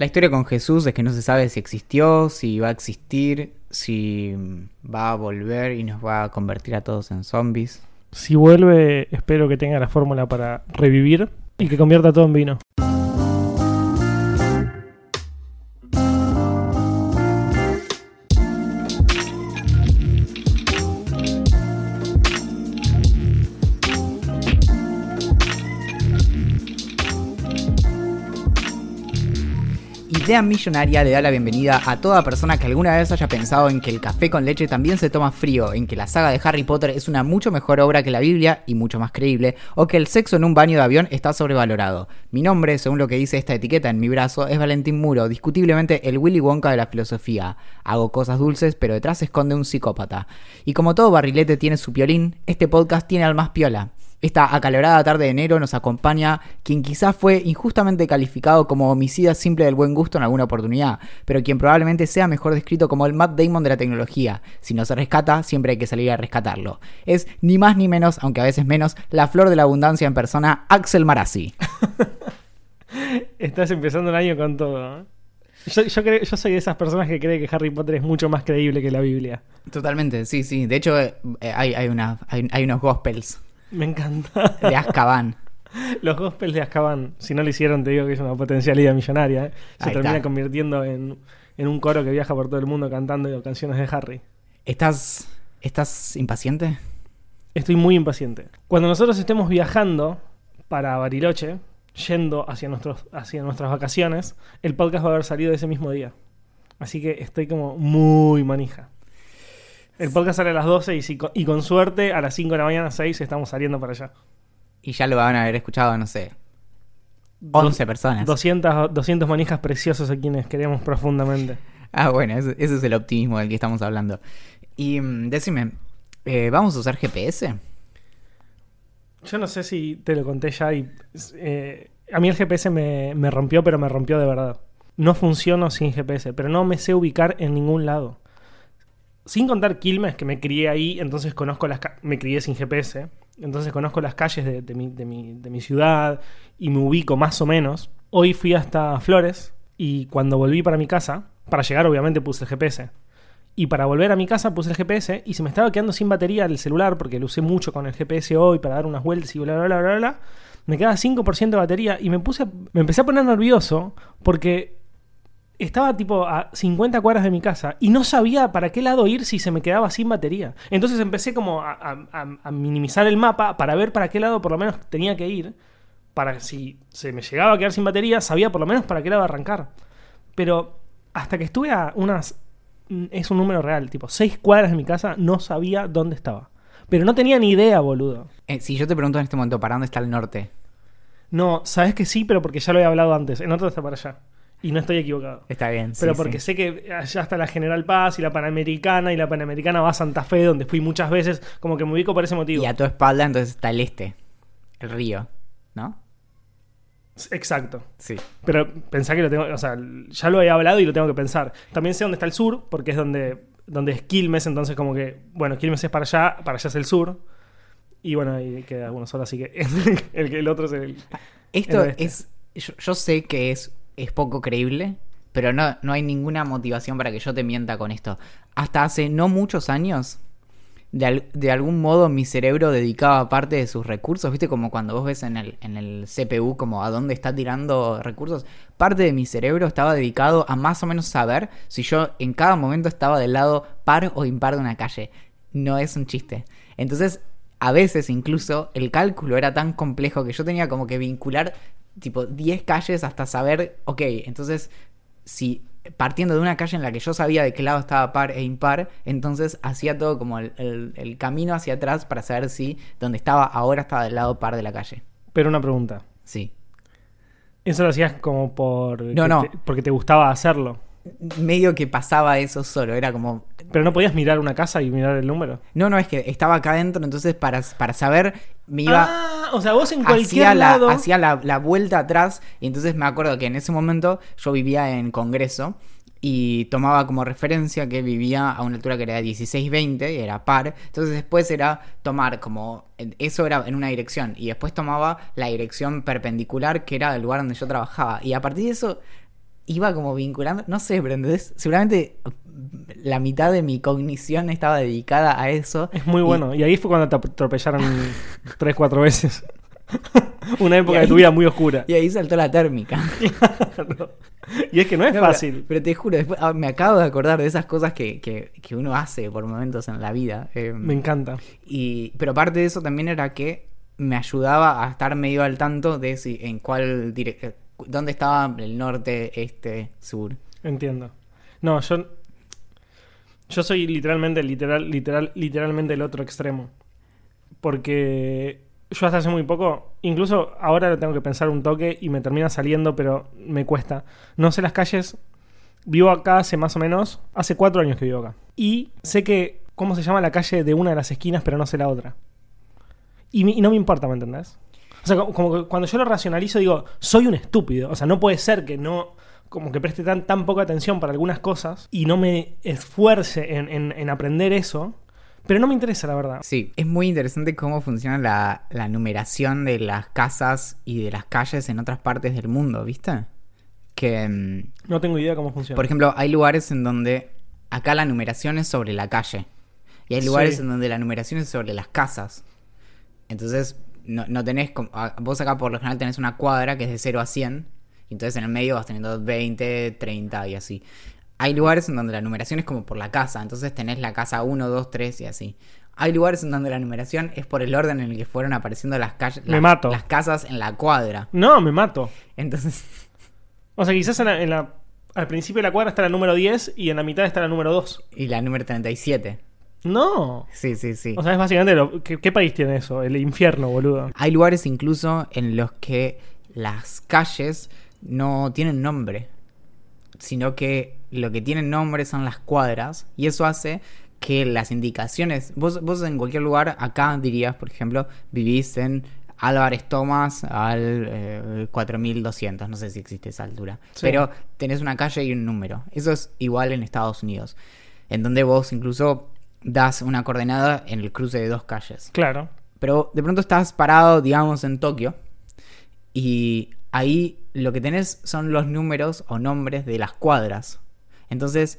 La historia con Jesús es que no se sabe si existió, si va a existir, si va a volver y nos va a convertir a todos en zombies. Si vuelve, espero que tenga la fórmula para revivir y que convierta todo en vino. Idea Millonaria le da la bienvenida a toda persona que alguna vez haya pensado en que el café con leche también se toma frío, en que la saga de Harry Potter es una mucho mejor obra que la Biblia y mucho más creíble, o que el sexo en un baño de avión está sobrevalorado. Mi nombre, según lo que dice esta etiqueta en mi brazo, es Valentín Muro, discutiblemente el Willy Wonka de la filosofía. Hago cosas dulces, pero detrás esconde un psicópata. Y como todo barrilete tiene su piolín, este podcast tiene al más piola. Esta acalorada tarde de enero nos acompaña quien quizás fue injustamente calificado como homicida simple del buen gusto en alguna oportunidad, pero quien probablemente sea mejor descrito como el Matt Damon de la tecnología. Si no se rescata, siempre hay que salir a rescatarlo. Es ni más ni menos, aunque a veces menos, la flor de la abundancia en persona, Axel Marazzi. Estás empezando el año con todo. ¿eh? Yo, yo, creo- yo soy de esas personas que cree que Harry Potter es mucho más creíble que la Biblia. Totalmente, sí, sí. De hecho, eh, hay, hay, una, hay, hay unos gospels Me encanta. de Azkaban. Los gospels de Azkaban, si no lo hicieron, te digo que es una potencialidad millonaria. ¿eh? Se Ahí termina está. convirtiendo en, en un coro que viaja por todo el mundo cantando canciones de Harry. ¿Estás, ¿Estás impaciente? Estoy muy impaciente. Cuando nosotros estemos viajando para Bariloche, yendo hacia, nuestros, hacia nuestras vacaciones, el podcast va a haber salido ese mismo día. Así que estoy como muy manija. El podcast sale a las 12 y, si y con suerte a las 5 de la mañana, 6, estamos saliendo para allá. Y ya lo van a haber escuchado, no sé, Dos- 11 personas. 200, 200 manijas preciosos a quienes queremos profundamente. Ah, bueno, ese, ese es el optimismo del que estamos hablando. Y mm, decime, eh, ¿vamos a usar GPS? Yo no sé si te lo conté ya y eh, a mí el GPS me, me rompió, pero me rompió de verdad. No funciono sin GPS, pero no me sé ubicar en ningún lado. Sin contar Quilmes, que me crié ahí, entonces conozco las me crié sin GPS, entonces conozco las calles de, mi, de mi- de mi ciudad y me ubico más o menos. Hoy fui hasta Flores y cuando volví para mi casa, para llegar obviamente puse el GPS. Y para volver a mi casa puse el GPS y se me estaba quedando sin batería el celular porque lo usé mucho con el GPS hoy para dar unas vueltas y bla bla bla bla bla. Me quedaba 5% de batería y me puse me empecé a poner nervioso porque estaba tipo a 50 cuadras de mi casa y no sabía para qué lado ir si se me quedaba sin batería. Entonces empecé como a, a- a- a minimizar el mapa para ver para qué lado por lo menos tenía que ir. Para si se me llegaba a quedar sin batería, sabía por lo menos para qué lado arrancar. Pero hasta que estuve a unas... mm, Es un número real, tipo 6 cuadras de mi casa, no sabía dónde estaba. Pero no tenía ni idea, boludo. Eh, si yo te pregunto en este momento, ¿para dónde está el norte? No, sabes que sí, pero porque ya lo había hablado antes. El otro está para allá. Y no estoy equivocado. Está bien. Pero sí, porque sí. sé que allá está la General Paz y la Panamericana y la Panamericana va a Santa Fe, donde fui muchas veces, como que me ubico por ese motivo. Y a tu espalda entonces está el este, el río, ¿no? Exacto. Sí. Pero pensá que lo tengo, o sea, ya lo había hablado y lo tengo que pensar. También sé dónde está el sur, porque es donde, donde es Quilmes, entonces como que, bueno, Quilmes es para allá, para allá es el sur. Y bueno, ahí queda uno solo, así que el, el otro es el... Esto El es. Yo, yo sé que es, es poco creíble, pero no, no hay ninguna motivación para que yo te mienta con esto. Hasta hace no muchos años, de, de algún modo mi cerebro dedicaba parte de sus recursos, ¿viste? Como cuando vos ves en el, en el CPU como a dónde está tirando recursos. Parte de mi cerebro estaba dedicado a más o menos saber si yo en cada momento estaba del lado par o impar de una calle. No es un chiste. Entonces, a veces incluso el cálculo era tan complejo que yo tenía como que vincular tipo 10 calles hasta saber, ok, entonces si partiendo de una calle en la que yo sabía de qué lado estaba par e impar, entonces hacía todo como el, el- el camino hacia atrás para saber si donde estaba ahora estaba del lado par de la calle. Pero una pregunta. Sí. ¿Eso lo hacías como por... No, no. te- porque te gustaba hacerlo? Medio que pasaba eso solo, era como... Pero no podías mirar una casa y mirar el número. No, no, es que estaba acá adentro, entonces para, para saber me iba... Ah, o sea, vos en cualquier hacía, la, lado... hacía la, la vuelta atrás y entonces me acuerdo que en ese momento yo vivía en Congreso y tomaba como referencia que vivía a una altura que era 16-20 y era par, entonces después era tomar como, eso era en una dirección y después tomaba la dirección perpendicular que era del lugar donde yo trabajaba y a partir de eso iba como vinculando, no sé, pero ¿entendés? seguramente la mitad de mi cognición estaba dedicada a eso. Es muy Y- bueno. Y ahí fue cuando te atropellaron tres, cuatro veces. Una época Y de tu ahí- vida muy oscura. Y ahí saltó la térmica. Y es que no es No, fácil. Pero, te juro, después, ah, me acabo de acordar de esas cosas que, que- que uno hace por momentos en la vida. eh, Me encanta. y, pero aparte de eso también era que me ayudaba a estar medio al tanto de si en cuál dire- eh, dónde estaba el norte, este, sur. Entiendo. No, yo. Yo soy literalmente, literal, literal, literalmente el otro extremo. Porque yo hasta hace muy poco, incluso ahora lo tengo que pensar un toque y me termina saliendo, pero me cuesta. No sé las calles. Vivo acá hace más o menos, hace cuatro años que vivo acá. Y sé que, ¿cómo se llama la calle de una de las esquinas, pero no sé la otra? Y, y no me importa, ¿me entendés? O sea, como, que cuando yo lo racionalizo digo, soy un estúpido. O sea, no puede ser que no, como que preste tan, tan poca atención para algunas cosas y no me esfuerce en, en- en aprender eso. Pero no me interesa, la verdad. Sí, es muy interesante cómo funciona la, la numeración de las casas y de las calles en otras partes del mundo, ¿viste? Que, mm, No tengo idea cómo funciona. por ejemplo, hay lugares en donde acá la numeración es sobre la calle. Y hay Sí. lugares en donde la numeración es sobre las casas. Entonces, no, no tenés... como- Vos acá por lo general tenés una cuadra que es de 0 a 100. Y entonces en el medio vas teniendo 20, 30 y así. Hay lugares en donde la numeración es como por la casa. Entonces tenés la casa 1, 2, 3 y así. Hay lugares en donde la numeración es por el orden en el que fueron apareciendo las calles, Me mato. las casas en la cuadra. No, me mato. Entonces, O sea, quizás en la- en la- al principio de la cuadra está la número 10 y en la mitad está la número 2. y la número 37. No. Sí, sí, sí. O sea, es básicamente lo- ¿qué, qué país tiene eso? El infierno, boludo. Hay lugares incluso en los que las calles no tienen nombre, sino que lo que tienen nombre son las cuadras y eso hace que las indicaciones, vos, vos en cualquier lugar acá dirías, por ejemplo, vivís en Álvarez Tomás al eh, 4200, no sé si existe esa altura, Sí. pero tenés una calle y un número. Eso es igual en Estados Unidos, en donde vos incluso das una coordenada en el cruce de dos calles. Claro. Pero de pronto estás parado, digamos, en Tokio. Y ahí lo que tenés son los números o nombres de las cuadras. Entonces,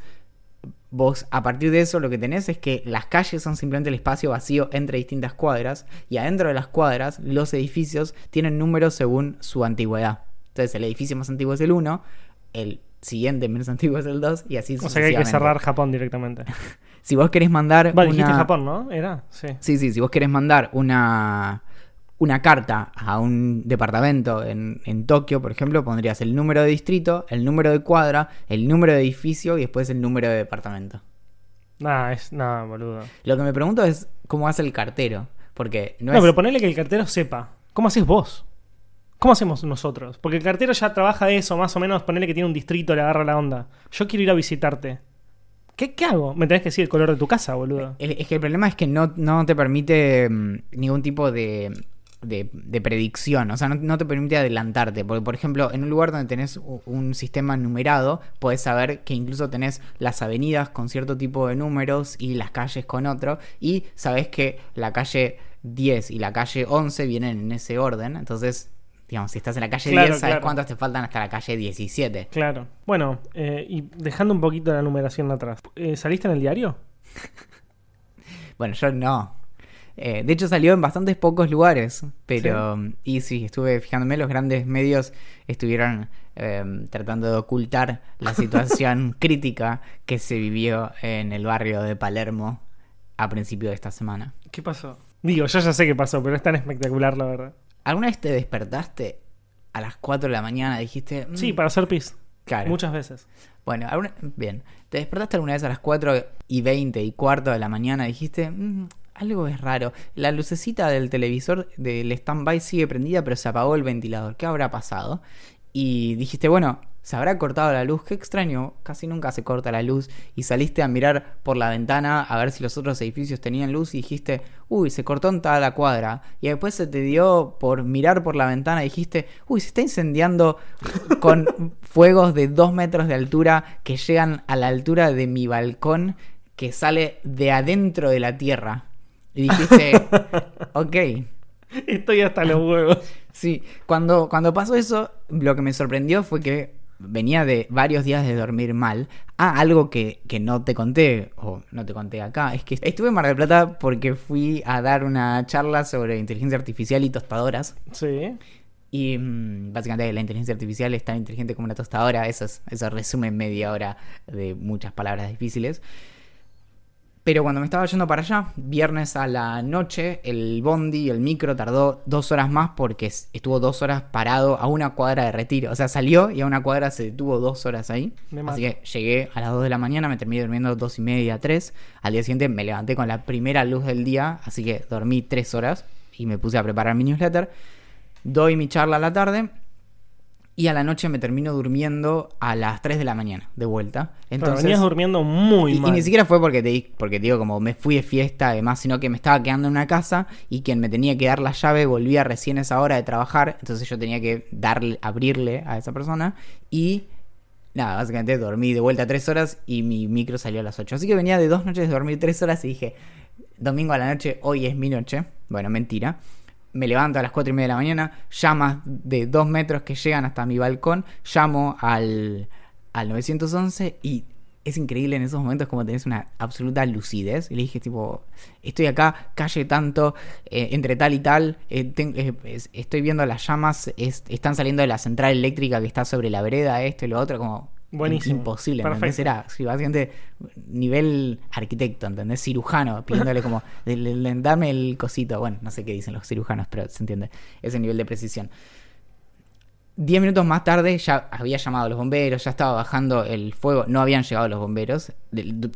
vos a partir de eso lo que tenés es que las calles son simplemente el espacio vacío entre distintas cuadras. Y adentro de las cuadras, los edificios tienen números según su antigüedad. Entonces, el edificio más antiguo es el 1, el siguiente menos antiguo es el 2, y así O sea que hay que cerrar Japón directamente. Si vos querés mandar. Vale, dijiste una- Japón, ¿no? Era, sí. Sí, sí, si vos querés mandar una, una carta a un departamento en, en Tokio, por ejemplo, pondrías el número de distrito, el número de cuadra, el número de edificio y después el número de departamento. Nah, es. Nah, boludo. Lo que me pregunto es cómo hace el cartero. Porque no, No, es. pero ponele que el cartero sepa. ¿Cómo haces vos? ¿Cómo hacemos nosotros? Porque el cartero ya trabaja de eso, más o menos, ponele que tiene un distrito, le agarra la onda. Yo quiero ir a visitarte. ¿Qué, qué hago? Me tenés que decir el color de tu casa, boludo. es que el problema es que no, no te permite mm, ningún tipo de, de, predicción, o sea, no, no te permite adelantarte, porque por ejemplo, en un lugar donde tenés un sistema numerado, podés saber que incluso tenés las avenidas con cierto tipo de números y las calles con otro, y sabés que la calle 10 y la calle 11 vienen en ese orden, entonces, digamos, si estás en la calle Claro, 10, sabes claro. cuántos te faltan hasta la calle 17. Claro. Bueno, eh, y dejando un poquito la numeración atrás. eh, ¿Saliste en el diario? Bueno, yo no. Eh, de hecho salió en bastantes pocos lugares, pero... Y sí, estuve fijándome, los grandes medios estuvieron eh, tratando de ocultar la situación crítica que se vivió en el barrio de Palermo a principio de esta semana. ¿Qué pasó? Digo, yo ya sé qué pasó, pero es tan espectacular, la verdad. ¿Alguna vez te despertaste a las 4 de la mañana? Dijiste... "Mm, Sí, para hacer pis. claro. Muchas veces. Bueno, alguna- bien. ¿Te despertaste alguna vez a las 4 y 20 y cuarto de la mañana? Dijiste, "Mm, algo es raro. La lucecita del televisor del stand-by sigue prendida, pero se apagó el ventilador. ¿Qué habrá pasado? Y dijiste, bueno, se habrá cortado la luz. Qué extraño, casi nunca se corta la luz. Y saliste a mirar por la ventana a ver si los otros edificios tenían luz y dijiste, uy, se cortó en toda la cuadra. Y después se te dio por mirar por la ventana y dijiste, uy, se está incendiando con fuegos de dos metros de altura que llegan a la altura de mi balcón que sale de adentro de la tierra. Y dijiste, ok. Estoy hasta los huevos. Sí, cuando, cuando pasó eso, lo que me sorprendió fue que venía de varios días de dormir mal. Ah, algo que, que no te conté, o no te conté acá, es que estuve en Mar del Plata porque fui a dar una charla sobre inteligencia artificial y tostadoras. Sí. Y mm, básicamente la inteligencia artificial es tan inteligente como una tostadora. Eso, es- eso resume media hora de muchas palabras difíciles. Pero cuando me estaba yendo para allá, viernes a la noche, el bondi, el micro tardó dos horas más porque es- estuvo dos horas parado a una cuadra de retiro. O sea, salió y a una cuadra se detuvo dos horas ahí. Me Así que llegué a las dos de la mañana, me terminé durmiendo dos y media, tres. Al día siguiente me levanté con la primera luz del día, así que dormí tres horas y me puse a preparar mi newsletter. Doy mi charla a la tarde y a la noche me termino durmiendo a las 3 de la mañana, de vuelta. Entonces, venías durmiendo muy y, y mal. ni siquiera fue porque te porque digo como me fui de fiesta además, sino que me estaba quedando en una casa y quien me tenía que dar la llave volvía recién a esa hora de trabajar, entonces yo tenía que darle, abrirle a esa persona y nada, básicamente dormí de vuelta tres horas y mi micro salió a las 8. Así que venía de dos noches de dormir tres horas y dije, domingo a la noche, hoy es mi noche. Bueno, mentira. Me levanto a las 4 y media de la mañana, llamas de dos metros que llegan hasta mi balcón, llamo al, al 911 y es increíble en esos momentos como tenés una absoluta lucidez. Y le dije, tipo, estoy acá, calle tanto, eh, entre tal y tal, eh, eh, es- estoy viendo las llamas, es- están saliendo de la central eléctrica que está sobre la vereda, esto y lo otro, como Buenísimo. imposible, ¿entendés? Era sí, básicamente nivel arquitecto, ¿entendés? Cirujano, pidiéndole como, dame el cosito, bueno, no sé qué dicen los cirujanos, pero se entiende, ese nivel de precisión. Diez minutos más tarde ya había llamado a los bomberos, ya estaba bajando el fuego, no habían llegado los bomberos.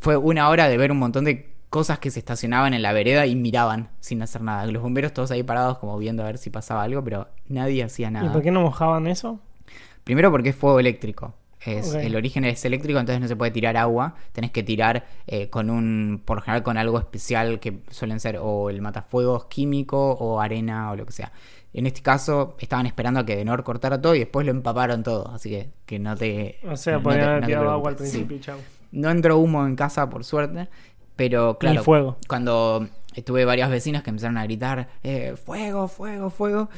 Fue una hora de ver un montón de cosas que se estacionaban en la vereda y miraban sin hacer nada. Los bomberos todos ahí parados como viendo a ver si pasaba algo, pero nadie hacía ¿Y nada. por qué no mojaban eso? Primero porque es fuego eléctrico. Es. El origen es eléctrico, entonces no se puede tirar agua. Tenés que tirar eh, con un, por lo general con algo especial que suelen ser o el matafuegos químico o arena o lo que sea. En este caso estaban esperando a que Denor cortara todo y después lo empaparon todo, así que que no te... O sea, no podían haber no tirado agua al. Sí. principio y chau. No entró humo en casa, por suerte. Pero claro, fuego. cuando tuve varias vecinas que empezaron a gritar, eh, fuego, fuego, fuego,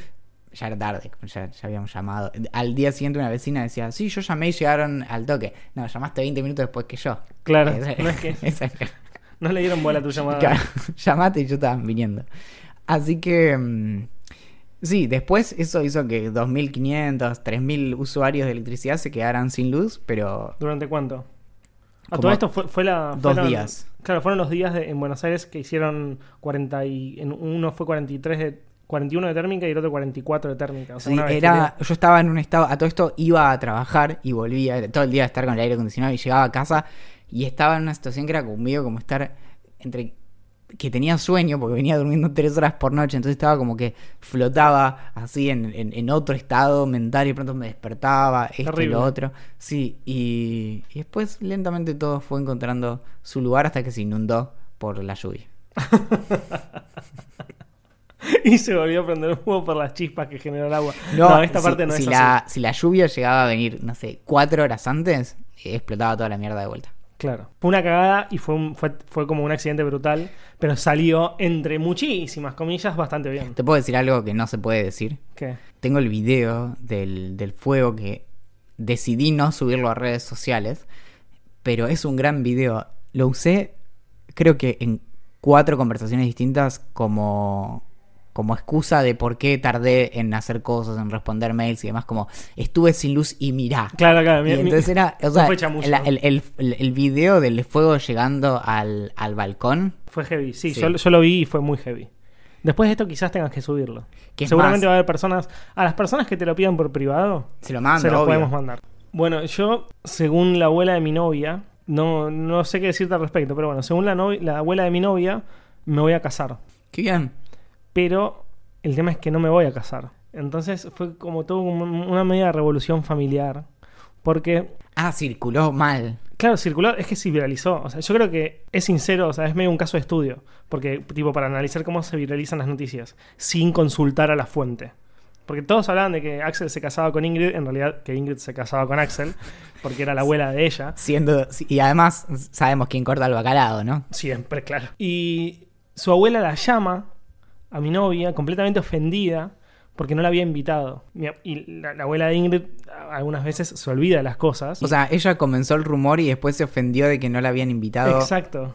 ya era tarde, ya, ya habíamos llamado. Al día siguiente una vecina decía, sí, yo llamé y llegaron al toque. No, llamaste 20 minutos después que yo. Claro, Esa- no es que esa- no le dieron bola a tu llamada. Claro, llamaste y yo estaba viniendo. Así que... mm, Sí, después eso hizo que 2.500, 3.000 usuarios de electricidad se quedaran sin luz, pero ¿Durante cuánto? A Como todo esto fue, fue la. dos fueron- días. Claro, fueron los días de- en Buenos Aires que hicieron 40 y. En uno fue 43 de. 41 de térmica y el otro 44 de térmica. O sea, Sí, era, yo estaba en un estado, a todo esto iba a trabajar y volvía todo el día a estar con el aire acondicionado y llegaba a casa y estaba en una situación que era conmigo como estar entre que tenía sueño porque venía durmiendo tres horas por noche, entonces estaba como que flotaba así en, en- en otro estado mental y de pronto me despertaba, esto y lo otro. Sí, y, y después lentamente todo fue encontrando su lugar hasta que se inundó por la lluvia. y se volvió a prender fuego por las chispas que generó el agua. No, esta si- parte no si es la, así. Si la lluvia llegaba a venir, no sé, cuatro horas antes, eh, explotaba toda la mierda de vuelta. Claro. Fue una cagada y fue, un- fue, fue como un accidente brutal, pero salió entre muchísimas comillas bastante bien. Te puedo decir algo que no se puede decir. ¿Qué? Tengo el video del, del fuego que decidí no subirlo a redes sociales, pero es un gran video. Lo usé, creo que en cuatro conversaciones distintas como, como excusa de por qué tardé en hacer cosas, en responder mails y demás, como estuve sin luz y mirá. Claro, claro. Y mi- mi- entonces era, o sea, la- el, el, el- el video del fuego llegando al, al balcón, Fue heavy, sí, Sí. Yo, yo lo vi y fue muy heavy. Después de esto quizás tengas que subirlo. Seguramente más- va a haber personas, a las personas que te lo pidan por privado, se lo mando, se lo obvio. podemos mandar. Bueno, yo, según la abuela de mi novia, no, no sé qué decirte al respecto, pero bueno, según la, la abuela de mi novia, me voy a casar. Qué bien. Pero el tema es que no me voy a casar. Entonces fue como todo una media revolución familiar. Porque Ah, circuló mal. Claro, circuló, es que se viralizó. O sea, yo creo que es sincero, o sea, es medio un caso de estudio. Porque, tipo, para analizar cómo se viralizan las noticias, sin consultar a la fuente. Porque todos hablaban de que Axel se casaba con Ingrid, en realidad que Ingrid se casaba con Axel, porque era la abuela de ella. Siendo, y además sabemos quién corta el bacalao, ¿no? Siempre, claro. Y su abuela la llama a mi novia, completamente ofendida, porque no la había invitado. Y la, la abuela de Ingrid algunas veces se olvida de las cosas. O sea, ella comenzó el rumor y después se ofendió de que no la habían invitado. Exacto.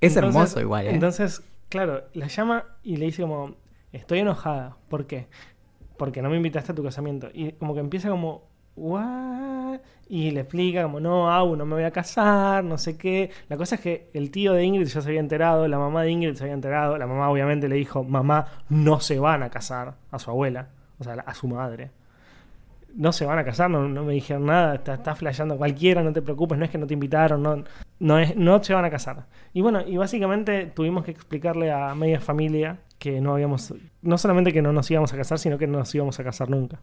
Es Entonces- hermoso igual, ¿eh? Entonces, claro, la llama y le dice como, estoy enojada. ¿Por qué? Porque no me invitaste a tu casamiento. Y como que empieza como, ¿what? Y le explica como, no, Au, no me voy a casar, no sé qué. La cosa es que el tío de Ingrid ya se había enterado, la mamá de Ingrid se había enterado. La mamá obviamente le dijo, mamá, no se van a casar a su abuela, o sea, a su madre. No se van a casar, no, no me dijeron nada, está, está flasheando cualquiera, no te preocupes, no es que no te invitaron, no, no, es, no se van a casar. Y bueno, y básicamente tuvimos que explicarle a media familia que no habíamos, no solamente que no nos íbamos a casar, sino que no nos íbamos a casar nunca.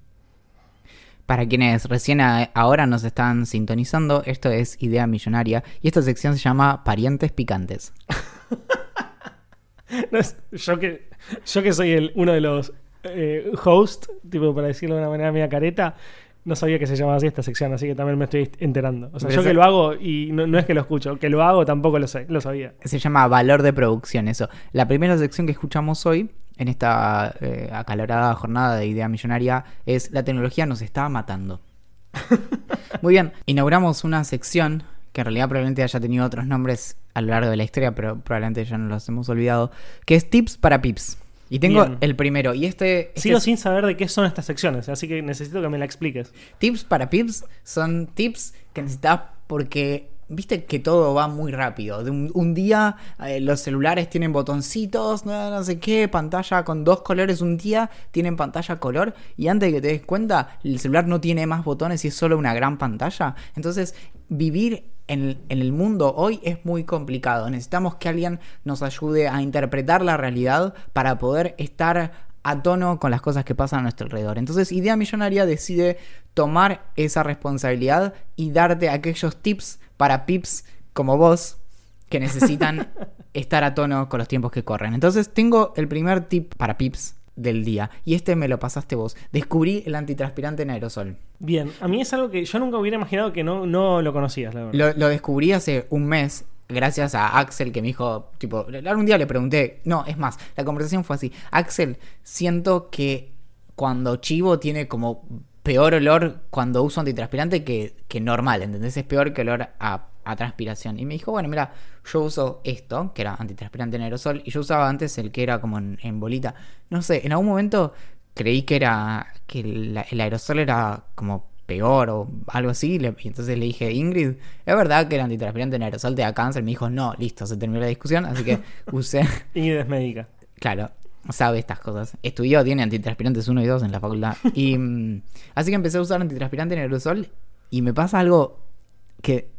Para quienes recién ahora nos están sintonizando, esto es Idea Millonaria y esta sección se llama Parientes Picantes. No es- yo, que, yo que soy el, uno de los eh, hosts, tipo para decirlo de una manera media careta, no sabía que se llamaba así esta sección, así que también me estoy enterando. O sea, Pero yo que lo hago y no, no es que lo escucho, que lo hago tampoco lo sé, lo sabía. Se llama Valor de Producción, eso. La primera sección que escuchamos hoy, en esta eh, acalorada jornada de Idea Millonaria, es La tecnología nos está matando. Muy bien, inauguramos una sección que en realidad probablemente haya tenido otros nombres a lo largo de la historia, pero probablemente ya nos los hemos olvidado, que es Tips para Pips. Y tengo Bien. el primero, y este... este Sigo es- sin saber de qué son estas secciones, así que necesito que me la expliques. Tips para pips son tips que necesitas porque viste que todo va muy rápido. De un, día eh, los celulares tienen botoncitos, no, no sé qué, pantalla con dos colores. Un día tienen pantalla color y antes de que te des cuenta, el celular no tiene más botones y es solo una gran pantalla. Entonces, vivir en el mundo hoy es muy complicado. Necesitamos que alguien nos ayude a interpretar la realidad para poder estar a tono con las cosas que pasan a nuestro alrededor. Entonces, Idea Millonaria decide tomar esa responsabilidad y darte aquellos tips para pips como vos que necesitan estar a tono con los tiempos que corren. Entonces, tengo el primer tip para pips del día y este me lo pasaste vos. Descubrí el antitranspirante en aerosol. Bien, a mí es algo que yo nunca hubiera imaginado que no, no lo conocías, la verdad. Lo, lo descubrí hace un mes gracias a Axel que me dijo, tipo, algún día le pregunté, no, es más, la conversación fue así, Axel, siento que cuando chivo tiene como peor olor cuando uso antitranspirante que, que normal, ¿entendés? Es peor que olor a, a transpiración. Y me dijo, bueno, mira, yo uso esto, que era antitranspirante en aerosol, y yo usaba antes el que era como en, en bolita. No sé, en algún momento creí que era, que el aerosol era como peor o algo así. le- y entonces le dije, Ingrid, ¿es verdad que el antitranspirante en aerosol te da cáncer? Me dijo, no, listo, se terminó la discusión. Así que usé, Ingrid es médica. claro, sabe estas cosas. Estudió, tiene antitranspirantes 1 y 2 en la facultad. Y mm, así que empecé a usar antitranspirante en aerosol y me pasa algo que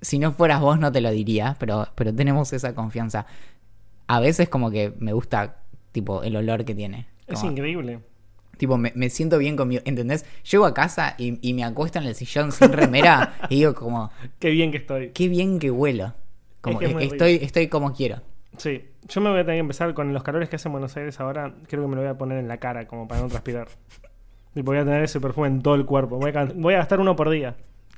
si no fueras vos no te lo diría, pero, pero tenemos esa confianza. A veces como que me gusta tipo el olor que tiene. Es increíble. Tipo, me, me siento bien conmigo, ¿entendés? Llego a casa y, y me acuesto en el sillón sin remera y digo como, Qué bien que estoy. qué bien que huelo. Como, Es que es estoy, estoy como quiero. Sí, yo me voy a tener que empezar con los calores que hace en Buenos Aires ahora. Creo que me lo voy a poner en la cara como para no transpirar. Y voy a tener ese perfume en todo el cuerpo. Voy a, voy a gastar uno por día.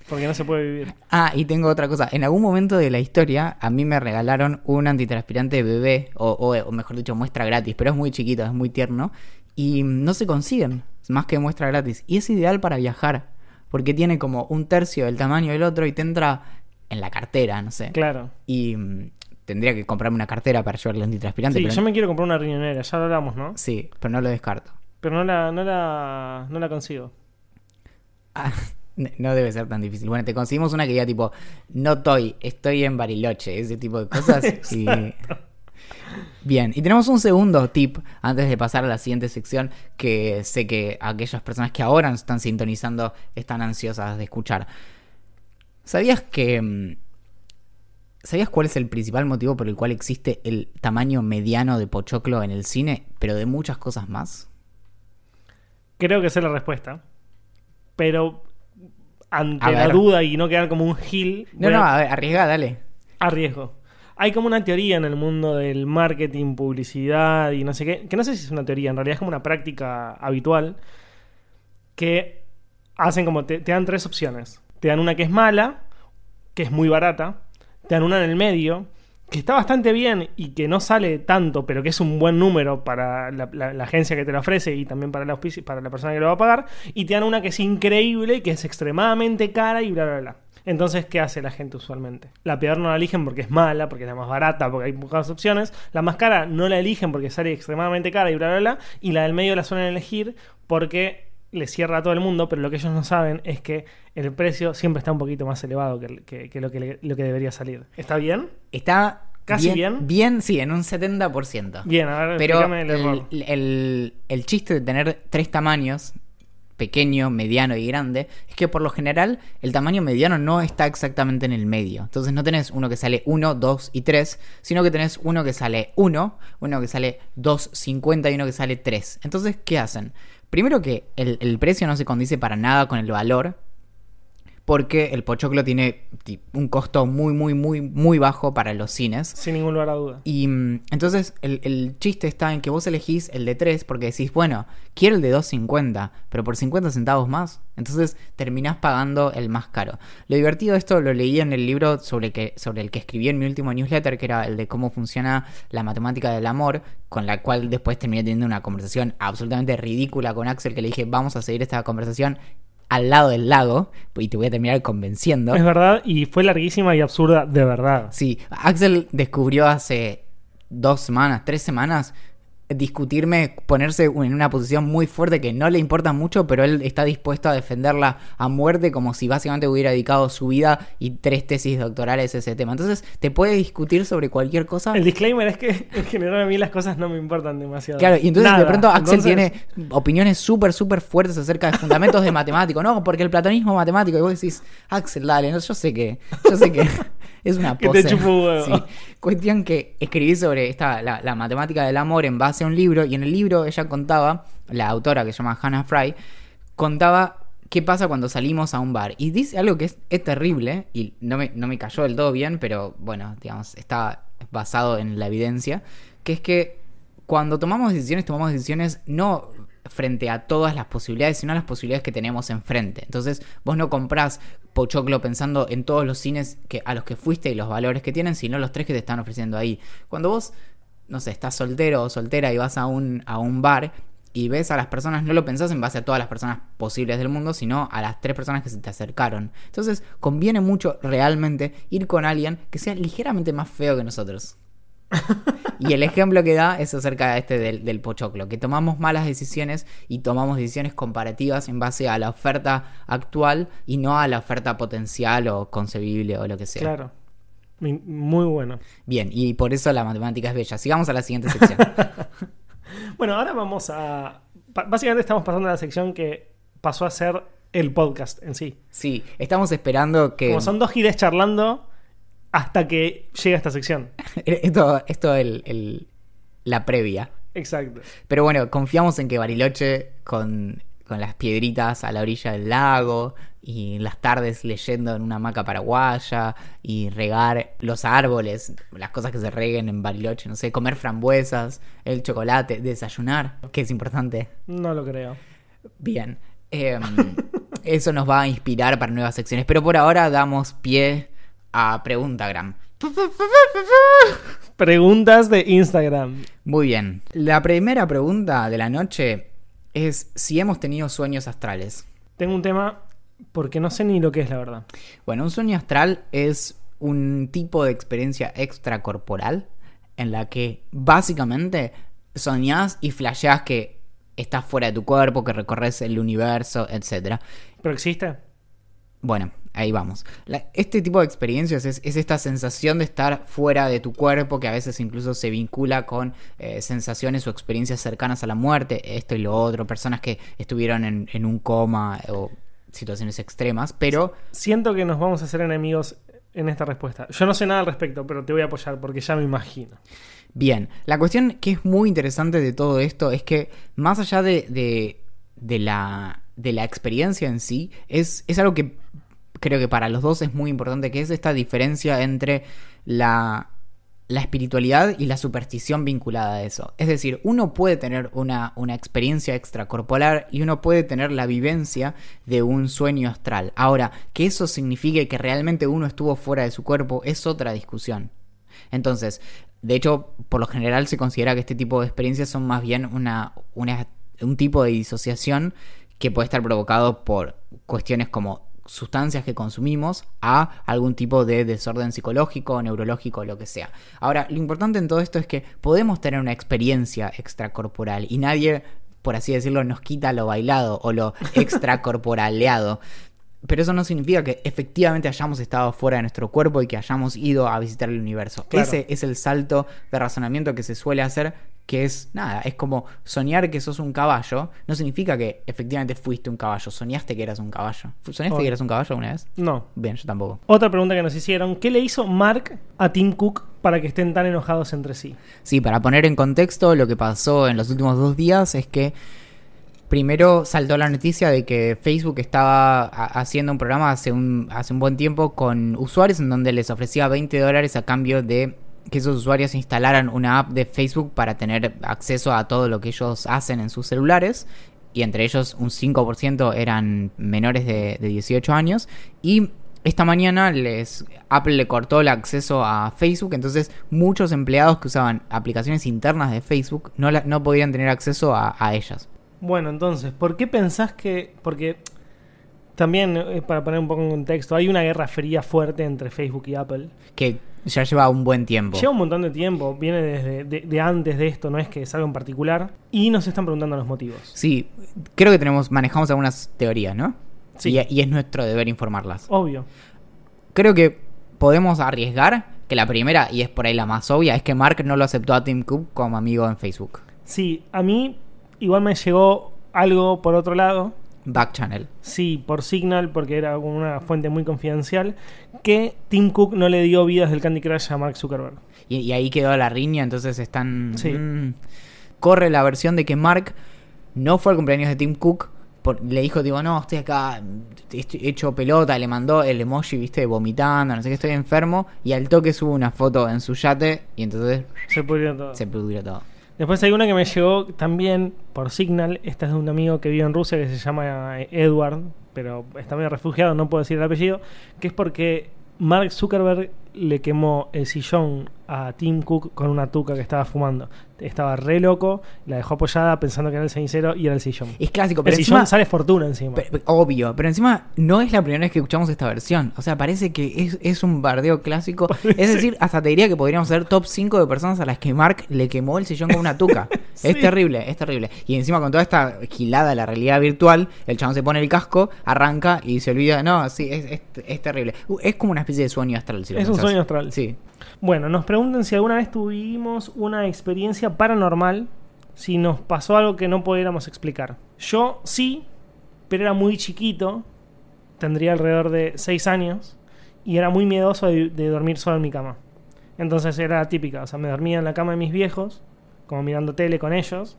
Porque no se puede vivir. Ah, y tengo otra cosa. En algún momento de la historia, a mí me regalaron un antitranspirante bebé, o, o- o mejor dicho, muestra gratis, pero es muy chiquito, es muy tierno, y no se consiguen, más que muestra gratis. Y es ideal para viajar, porque tiene como un tercio del tamaño del otro y te entra en la cartera, no sé. Claro. Y tendría que comprarme una cartera para llevar el antitranspirante, Sí, pero yo me quiero comprar una riñonera, ya lo hablamos, ¿no? sí, pero no lo descarto. Pero no la, no la, no la consigo. Ah, no debe ser tan difícil. Bueno, te conseguimos una que diga tipo, no estoy, estoy en Bariloche, ese tipo de cosas. y... Bien, y tenemos un segundo tip antes de pasar a la siguiente sección que sé que aquellas personas que ahora nos están sintonizando están ansiosas de escuchar. ¿Sabías que... ¿Sabías cuál es el principal motivo por el cual existe el tamaño mediano de pochoclo en el cine, pero de muchas cosas más? Creo que sé la respuesta. Pero ante A la ver. duda y no quedar como un gil, No, no, a- a ver, arriesga, dale. arriesgo. Hay como una teoría en el mundo del marketing, publicidad y no sé qué, que no sé si es una teoría, en realidad es como una práctica habitual, que hacen como, te, te dan tres opciones. Te dan una que es mala, que es muy barata, te dan una en el medio, que está bastante bien y que no sale tanto, pero que es un buen número para la, agencia que te la ofrece y también para la, auspici- para la persona que lo va a pagar, y te dan una que es increíble, que es extremadamente cara y bla, bla, bla. Entonces, ¿qué hace la gente usualmente? La peor no la eligen porque es mala, porque es la más barata, porque hay pocas opciones. La más cara no la eligen porque sale extremadamente cara y bla, bla, bla. Y la del medio la suelen elegir porque le cierra a todo el mundo, pero lo que ellos no saben es que el precio siempre está un poquito más elevado que, que- que lo, que lo que debería salir. ¿Está bien? Está Casi bien. bien. Bien, sí, en un 70%. Bien, a ver, Pero el error. el, el- el chiste de tener tres tamaños, pequeño, mediano y grande, es que por lo general el tamaño mediano no está exactamente en el medio. Entonces no tenés uno que sale 1, 2 y 3, sino que tenés uno que sale 1, uno que sale 2.50 y uno que sale 3. Entonces, ¿qué hacen? Primero que el, el precio no se condice para nada con el valor, porque el pochoclo tiene ti- un costo muy, muy, muy, muy bajo para los cines. Sin ningún lugar a duda. Y mm, entonces el, el chiste está en que vos elegís el de 3 porque decís, bueno, quiero el de 2.50, pero por 50 centavos más. Entonces terminás pagando el más caro. Lo divertido de esto lo leí en el libro sobre, que, sobre el que escribí en mi último newsletter, que era el de cómo funciona la matemática del amor, con la cual después terminé teniendo una conversación absolutamente ridícula con Axel, que le dije, vamos a seguir esta conversación al lado del lago y te voy a terminar convenciendo. Es verdad, y fue larguísima y absurda de verdad. Sí, Axel descubrió hace dos semanas, tres semanas, discutirme, ponerse en una posición muy fuerte que no le importa mucho, pero él está dispuesto a defenderla a muerte como si básicamente hubiera dedicado su vida y tres tesis doctorales a ese tema. Entonces, te puede discutir sobre cualquier cosa. El disclaimer es que en general a mí las cosas no me importan demasiado. Claro, y entonces de pronto Axel Entonces, tiene opiniones súper, súper fuertes acerca de fundamentos de matemático, ¿no? Porque el platonismo matemático, y vos decís, Axel, dale, no, yo sé que, yo sé que es una Que te pose. un huevo. Sí. Cuestión que escribí sobre esta, la, la matemática del amor en base un libro, y en el libro ella contaba, la autora que se llama Hannah Fry, contaba qué pasa cuando salimos a un bar. Y dice algo que es, es terrible, y no me, no me cayó del todo bien, pero bueno, digamos, está basado en la evidencia, que es que cuando tomamos decisiones, tomamos decisiones no frente a todas las posibilidades, sino a las posibilidades que tenemos enfrente. Entonces, vos no comprás pochoclo pensando en todos los cines que, a los que fuiste y los valores que tienen, sino los tres que te están ofreciendo ahí. Cuando vos, no sé, estás soltero o soltera y vas a un, a un bar y ves a las personas, no lo pensás en base a todas las personas posibles del mundo, sino a las tres personas que se te acercaron. Entonces, conviene mucho realmente ir con alguien que sea ligeramente más feo que nosotros. Y el ejemplo que da es acerca de este del, del pochoclo, que tomamos malas decisiones y tomamos decisiones comparativas en base a la oferta actual y no a la oferta potencial o concebible o lo que sea. Claro. Muy bueno. Bien, y por eso la matemática es bella. Sigamos a la siguiente sección. Bueno, ahora vamos a. Básicamente estamos pasando a la sección que pasó a ser el podcast en sí. Sí, estamos esperando que... Como son dos giles charlando hasta que llega esta sección. Esto, esto el, el- la previa. Exacto. Pero bueno, confiamos en que Bariloche, con, con las piedritas a la orilla del lago y las tardes leyendo en una hamaca paraguaya y regar los árboles, las cosas que se reguen en Bariloche, no sé, comer frambuesas, el chocolate, desayunar, que es importante. No lo creo. Bien. Em, eso nos va a inspirar para nuevas secciones. Pero por ahora damos pie a Preguntagram. Preguntas de Instagram. Muy bien. La primera pregunta de la noche es si hemos tenido sueños astrales. Tengo un tema porque no sé ni lo que es, la verdad. Bueno, un sueño astral es un tipo de experiencia extracorporal en la que básicamente soñás y flasheás que estás fuera de tu cuerpo, que recorres el universo, etc. ¿Pero existe? Bueno, ahí vamos. La- este tipo de experiencias es, es esta sensación de estar fuera de tu cuerpo, que a veces incluso se vincula con eh, sensaciones o experiencias cercanas a la muerte, esto y lo otro, personas que estuvieron en, en un coma o situaciones extremas, pero Siento que nos vamos a hacer enemigos en esta respuesta. Yo no sé nada al respecto, pero te voy a apoyar porque ya me imagino. Bien, la cuestión que es muy interesante de todo esto es que más allá de, de, de la, de la experiencia en sí, es, es algo que creo que para los dos es muy importante, que es esta diferencia entre la, la espiritualidad y la superstición vinculada a eso. Es decir, uno puede tener una, una experiencia extracorporal y uno puede tener la vivencia de un sueño astral. Ahora, que eso signifique que realmente uno estuvo fuera de su cuerpo es otra discusión. Entonces, de hecho, por lo general se considera que este tipo de experiencias son más bien una, una- un tipo de disociación que puede estar provocado por cuestiones como sustancias que consumimos a algún tipo de desorden psicológico, neurológico, lo que sea. Ahora, lo importante en todo esto es que podemos tener una experiencia extracorporal y nadie, por así decirlo, nos quita lo bailado o lo extracorporaleado. Pero eso no significa que efectivamente hayamos estado fuera de nuestro cuerpo y que hayamos ido a visitar el universo. Claro. Ese es el salto de razonamiento que se suele hacer, que es nada, es como soñar que sos un caballo. No significa que efectivamente fuiste un caballo, soñaste que eras un caballo. ¿Soñaste que eras un caballo alguna vez? No. Bien, yo tampoco. Otra pregunta que nos hicieron, ¿qué le hizo Mark a Tim Cook para que estén tan enojados entre sí? Sí, para poner en contexto, lo que pasó en los últimos dos días es que primero saltó la noticia de que Facebook estaba ha- haciendo un programa hace un, hace un buen tiempo con usuarios en donde les ofrecía 20 dólares a cambio de que esos usuarios instalaran una app de Facebook para tener acceso a todo lo que ellos hacen en sus celulares. Y entre ellos un 5% eran menores de, de 18 años. Y esta mañana les Apple le cortó el acceso a Facebook, entonces muchos empleados que usaban aplicaciones internas de Facebook no, la- no podían tener acceso a, a ellas. Bueno, entonces, ¿por qué pensás que.? Porque también, eh, para poner un poco en contexto, hay una guerra fría fuerte entre Facebook y Apple. Que ya lleva un buen tiempo. Lleva un montón de tiempo, viene desde de, de antes de esto, no es que es algo en particular. Y nos están preguntando los motivos. Sí, creo que tenemos, manejamos algunas teorías, ¿no? Sí. Y, y es nuestro deber informarlas. Obvio. Creo que podemos arriesgar que la primera, y es por ahí la más obvia, es que Mark no lo aceptó a Tim Cook como amigo en Facebook. Sí, a mí igual me llegó algo por otro lado. Back Channel. Sí, por Signal, porque era una fuente muy confidencial, que Tim Cook no le dio vidas del Candy Crush a Mark Zuckerberg. Y, y ahí quedó la riña, entonces están... Sí. mm. corre la versión de que Mark no fue al cumpleaños de Tim Cook. por- le dijo, digo, no, estoy acá estoy hecho pelota, le mandó el emoji, viste, vomitando, no sé qué, estoy enfermo. Y al toque sube una foto en su yate y entonces Se pudrió todo. se pudrió todo. Después hay una que me llegó también por Signal. Esta es de un amigo que vive en Rusia que se llama eh, Edward, pero está medio refugiado, no puedo decir el apellido. Que es porque Mark Zuckerberg le quemó el sillón a Tim Cook con una tuca que estaba fumando. Estaba re loco, la dejó apoyada pensando que era el cenicero y era el sillón. Es clásico, el pero sillón encima... sale fortuna encima. Obvio, pero encima no es la primera vez que escuchamos esta versión. O sea, parece que es, es un bardeo clásico. Es decir, hasta te diría que podríamos ser top 5 de personas a las que Mark le quemó el sillón con una tuca. Sí. Es terrible, es terrible. Y encima con toda esta gilada de la realidad virtual, el chabón se pone el casco, arranca y se olvida. No, sí, es, es, es terrible. Uh, Es como una especie de sueño astral. si Es un sueño astral. Sí. Bueno, nos preguntan si alguna vez tuvimos una experiencia paranormal, si nos pasó algo que no pudiéramos explicar. Yo sí, pero era muy chiquito, tendría alrededor de 6 años, y era muy miedoso de, dormir solo en mi cama. Entonces era típica, o sea, me dormía en la cama de mis viejos, como mirando tele con ellos,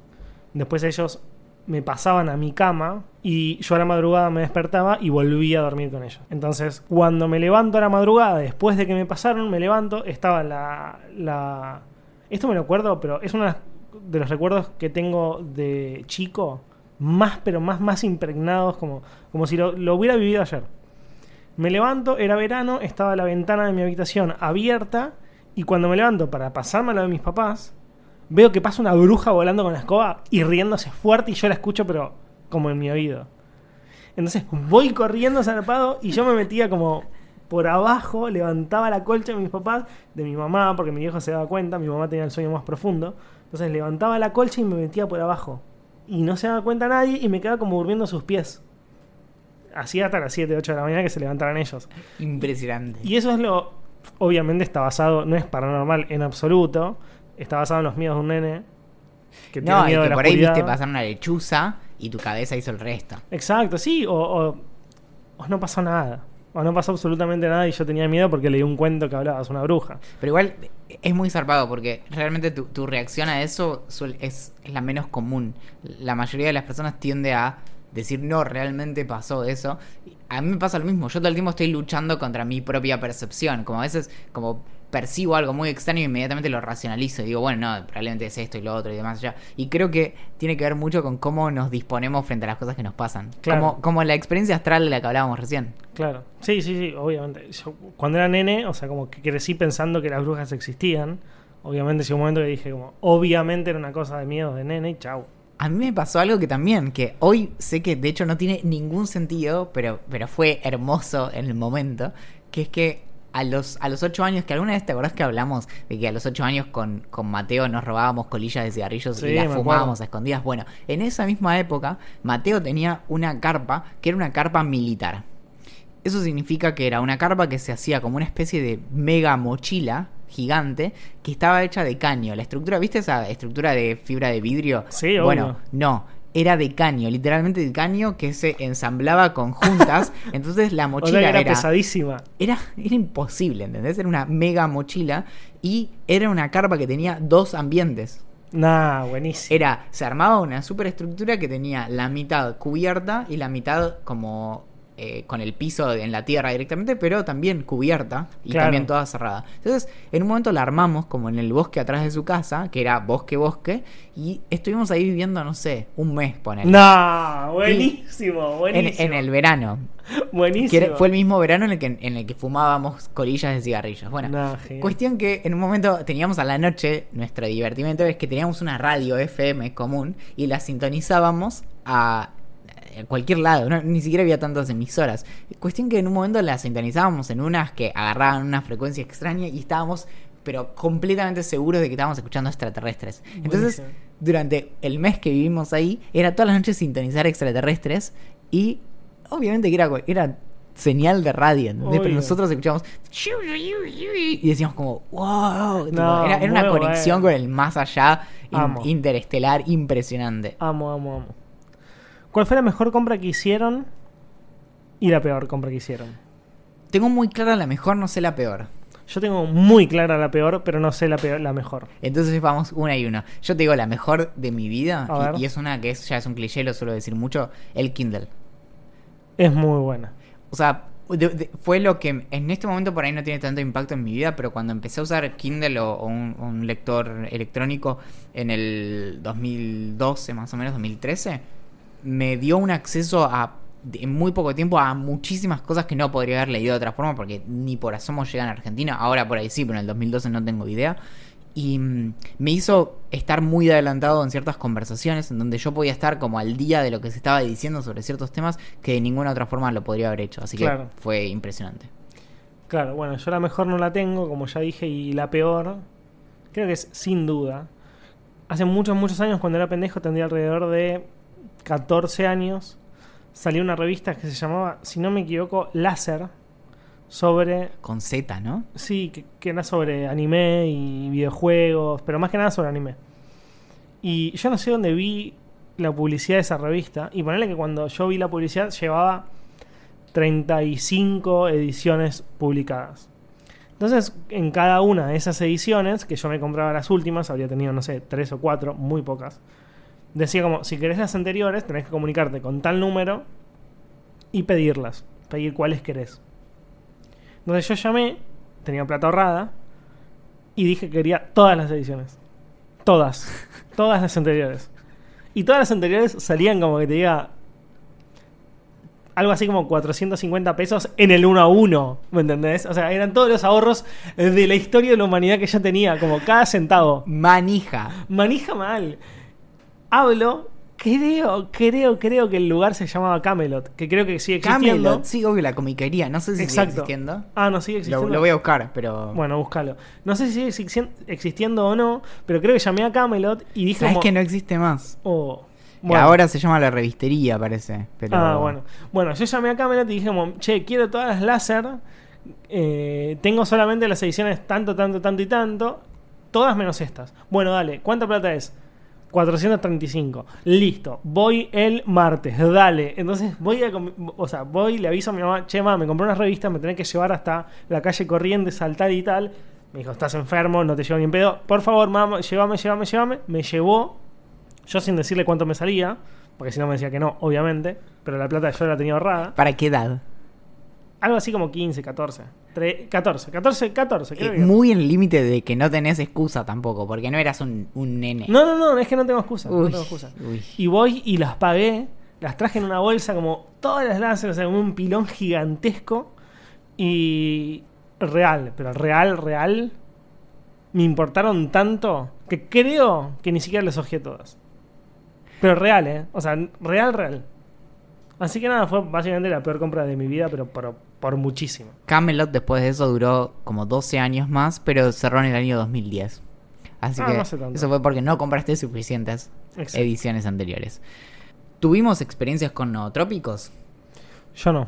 después ellos me pasaban a mi cama y yo a la madrugada me despertaba y volvía a dormir con ellos. Entonces, cuando me levanto a la madrugada, después de que me pasaron, me levanto, estaba la... la... Esto me lo acuerdo, pero es uno de los recuerdos que tengo de chico, más, pero más, más impregnados, como, como si lo, lo hubiera vivido ayer. Me levanto, era verano, estaba la ventana de mi habitación abierta y cuando me levanto para pasarme a lo de mis papás, veo que pasa una bruja volando con la escoba y riéndose fuerte y yo la escucho pero como en mi oído. Entonces voy corriendo zarpado y yo me metía como por abajo, levantaba la colcha de mis papás, de mi mamá, porque mi viejo se daba cuenta, mi mamá tenía el sueño más profundo. Entonces levantaba la colcha y me metía por abajo. Y no se daba cuenta nadie y me quedaba como durmiendo a sus pies. Así hasta las 7, 8 de la mañana que se levantaran ellos. Impresionante. Y eso es lo. Obviamente está basado, no es paranormal en absoluto. Está basado en los miedos de un nene. Que tiene No, y miedo de que la por ahí oscuridad. viste pasar una lechuza y tu cabeza hizo el resto. Exacto, sí, o, o- o no pasó nada. O no pasó absolutamente nada y yo tenía miedo porque leí un cuento que hablaba de una bruja. Pero igual es muy zarpado porque realmente tu, tu reacción a eso es, es la menos común. La mayoría de las personas tiende a decir, no, realmente pasó eso. A mí me pasa lo mismo, yo todo el tiempo estoy luchando contra mi propia percepción, como a veces, como percibo algo muy extraño e inmediatamente lo racionalizo y digo, bueno, no, probablemente es esto y lo otro y demás allá. Y creo que tiene que ver mucho con cómo nos disponemos frente a las cosas que nos pasan. Claro. Como, como la experiencia astral de la que hablábamos recién. Claro. Sí, sí, sí, obviamente. Yo, cuando era nene, o sea, como que crecí pensando que las brujas existían. Obviamente llegó un momento que dije como, obviamente era una cosa de miedo de nene y chau. A mí me pasó algo que también, que hoy sé que de hecho no tiene ningún sentido, pero, pero fue hermoso en el momento, que es que a los, a los 8 años, que alguna vez te acordás que hablamos de que a los 8 años con, con Mateo nos robábamos colillas de cigarrillos Sí, y las fumábamos acuerdo. a escondidas. Bueno, en esa misma época, Mateo tenía una carpa que era una carpa militar. Eso significa que era una carpa que se hacía como una especie de mega mochila gigante que estaba hecha de caño. La estructura, ¿viste esa estructura de fibra de vidrio? Sí, obvio. Bueno, no. Era de caño, literalmente de caño que se ensamblaba con juntas. Entonces la O sea, mochila era, pesadísima. era, era imposible, ¿entendés? Era una mega mochila y era una carpa que tenía dos ambientes. Nah, buenísimo. Era, se armaba una superestructura que tenía la mitad cubierta y la mitad como eh, con el piso en la tierra directamente, pero también cubierta y Claro. también toda cerrada. Entonces, en un momento la armamos como en el bosque atrás de su casa, que era bosque bosque, y estuvimos ahí viviendo, no sé, un mes, poner. Nah, buenísimo, en, buenísimo. en el verano. Buenísimo. Que era- fue el mismo verano en el que, en el que fumábamos colillas de cigarrillos. Bueno. Cuestión que en un momento teníamos a la noche, nuestro divertimento es que teníamos una radio FM común y la sintonizábamos a, a cualquier lado, no- ni siquiera había tantas emisoras. Cuestión que en un momento la sintonizábamos en unas que agarraban una frecuencia extraña y estábamos pero completamente seguros de que estábamos escuchando extraterrestres. Entonces, Buenísimo. durante el mes que vivimos ahí, era todas las noches sintonizar extraterrestres y obviamente que era, era señal de radio, ¿entendés? Pero nosotros escuchamos y decíamos como, wow, tipo, No, era, era una conexión bueno. con el más allá in- interestelar impresionante. Amo, amo, amo. ¿Cuál fue la mejor compra que hicieron y la peor compra que hicieron? Tengo muy clara la mejor, no sé la peor. Yo tengo muy clara la peor, pero no sé la, peor, la mejor. Entonces vamos una y una. Yo te digo la mejor de mi vida, y- es una que es, ya es un cliché, lo suelo decir mucho, el Kindle. Es muy buena. O sea, de- de- fue lo que en este momento por ahí no tiene tanto impacto en mi vida, pero cuando empecé a usar Kindle o, o un, un lector electrónico en el 2012, más o menos, 2013, me dio un acceso a en muy poco tiempo a muchísimas cosas que no podría haber leído de otra forma porque ni por asomo llegan a Argentina. Ahora por ahí sí, pero en el 2012 no tengo idea. Y mm, me hizo estar muy adelantado en ciertas conversaciones en donde yo podía estar como al día de lo que se estaba diciendo sobre ciertos temas que de ninguna otra forma lo podría haber hecho. Así que fue impresionante. Claro, bueno, yo la mejor no la tengo, como ya dije, y la peor, creo que es sin duda. Hace muchos, muchos años, cuando era pendejo, tendría alrededor de 14 años, salió una revista que se llamaba, si no me equivoco, Láser, sobre Con Z, ¿no? Sí, que, que era sobre anime y videojuegos, pero más que nada sobre anime. Y yo no sé dónde vi la publicidad de esa revista. Y ponerle que cuando yo vi la publicidad llevaba 35 ediciones publicadas. Entonces, en cada una de esas ediciones, que yo me compraba las últimas, habría tenido, no sé, tres o cuatro, muy pocas. Decía como, si querés las anteriores, tenés que comunicarte con tal número y pedirlas. Pedir cuáles querés. Entonces yo llamé, tenía plata ahorrada, y dije que quería todas las ediciones. Todas. todas las anteriores. Y todas las anteriores salían como que te diga algo así como 450 pesos en el 1 a 1, ¿me entendés? O sea, eran todos los ahorros de la historia de la humanidad que yo tenía, como cada centavo. Manija. Manija mal. Hablo, creo, creo, creo que el lugar se llamaba Camelot, que creo que sigue existiendo. Camelot, sí, obvio, la comiquería. No sé si sigue existiendo. Ah, no, sigue existiendo. lo voy a buscar, pero. Bueno, búscalo. No sé si sigue existien- existiendo o no, pero creo que llamé a Camelot y dije ¿Sabes como... que no existe más? Oh, bueno. ahora se llama la revistería, parece. Pero... Ah, bueno. Bueno, yo llamé a Camelot y dije como, che, quiero todas las láser. eh, tengo solamente las ediciones tanto, tanto, tanto y tanto. Todas menos estas. Bueno, dale. ¿Cuánta plata es? 435. Listo. Voy el martes. Dale. Entonces voy a... O sea, voy, le aviso a mi mamá, che, mamá, me compré unas revistas, me tenés que llevar hasta la calle Corrientes, saltar y tal. Me dijo, estás enfermo, no te llevo ni en pedo. Por favor, mamá, llévame, llévame, llévame. Me llevó, yo sin decirle cuánto me salía, porque si no me decía que no, obviamente, pero la plata yo la tenía ahorrada. ¿Para qué edad? Algo así como 15, 14. Tre- 14, 14, 14, creo Eh, que. muy en el límite de que no tenés excusa tampoco, porque no eras un, un nene. No, no, no, es que no tengo excusa. no tengo excusa. uy. Y voy y las pagué, las traje en una bolsa como todas las láser, o sea, un pilón gigantesco. Y real, pero real, real, me importaron tanto que creo que ni siquiera les ojé todas. Pero real, ¿eh? O sea, real, real. Así que nada, fue básicamente la peor compra de mi vida, pero por, por muchísimo. Camelot después de eso duró como 12 años más, pero cerró en el año 2010. Así Ah, que no hace tanto. eso fue porque no compraste suficientes Exacto. ediciones anteriores. ¿Tuvimos experiencias con nootrópicos? Yo no.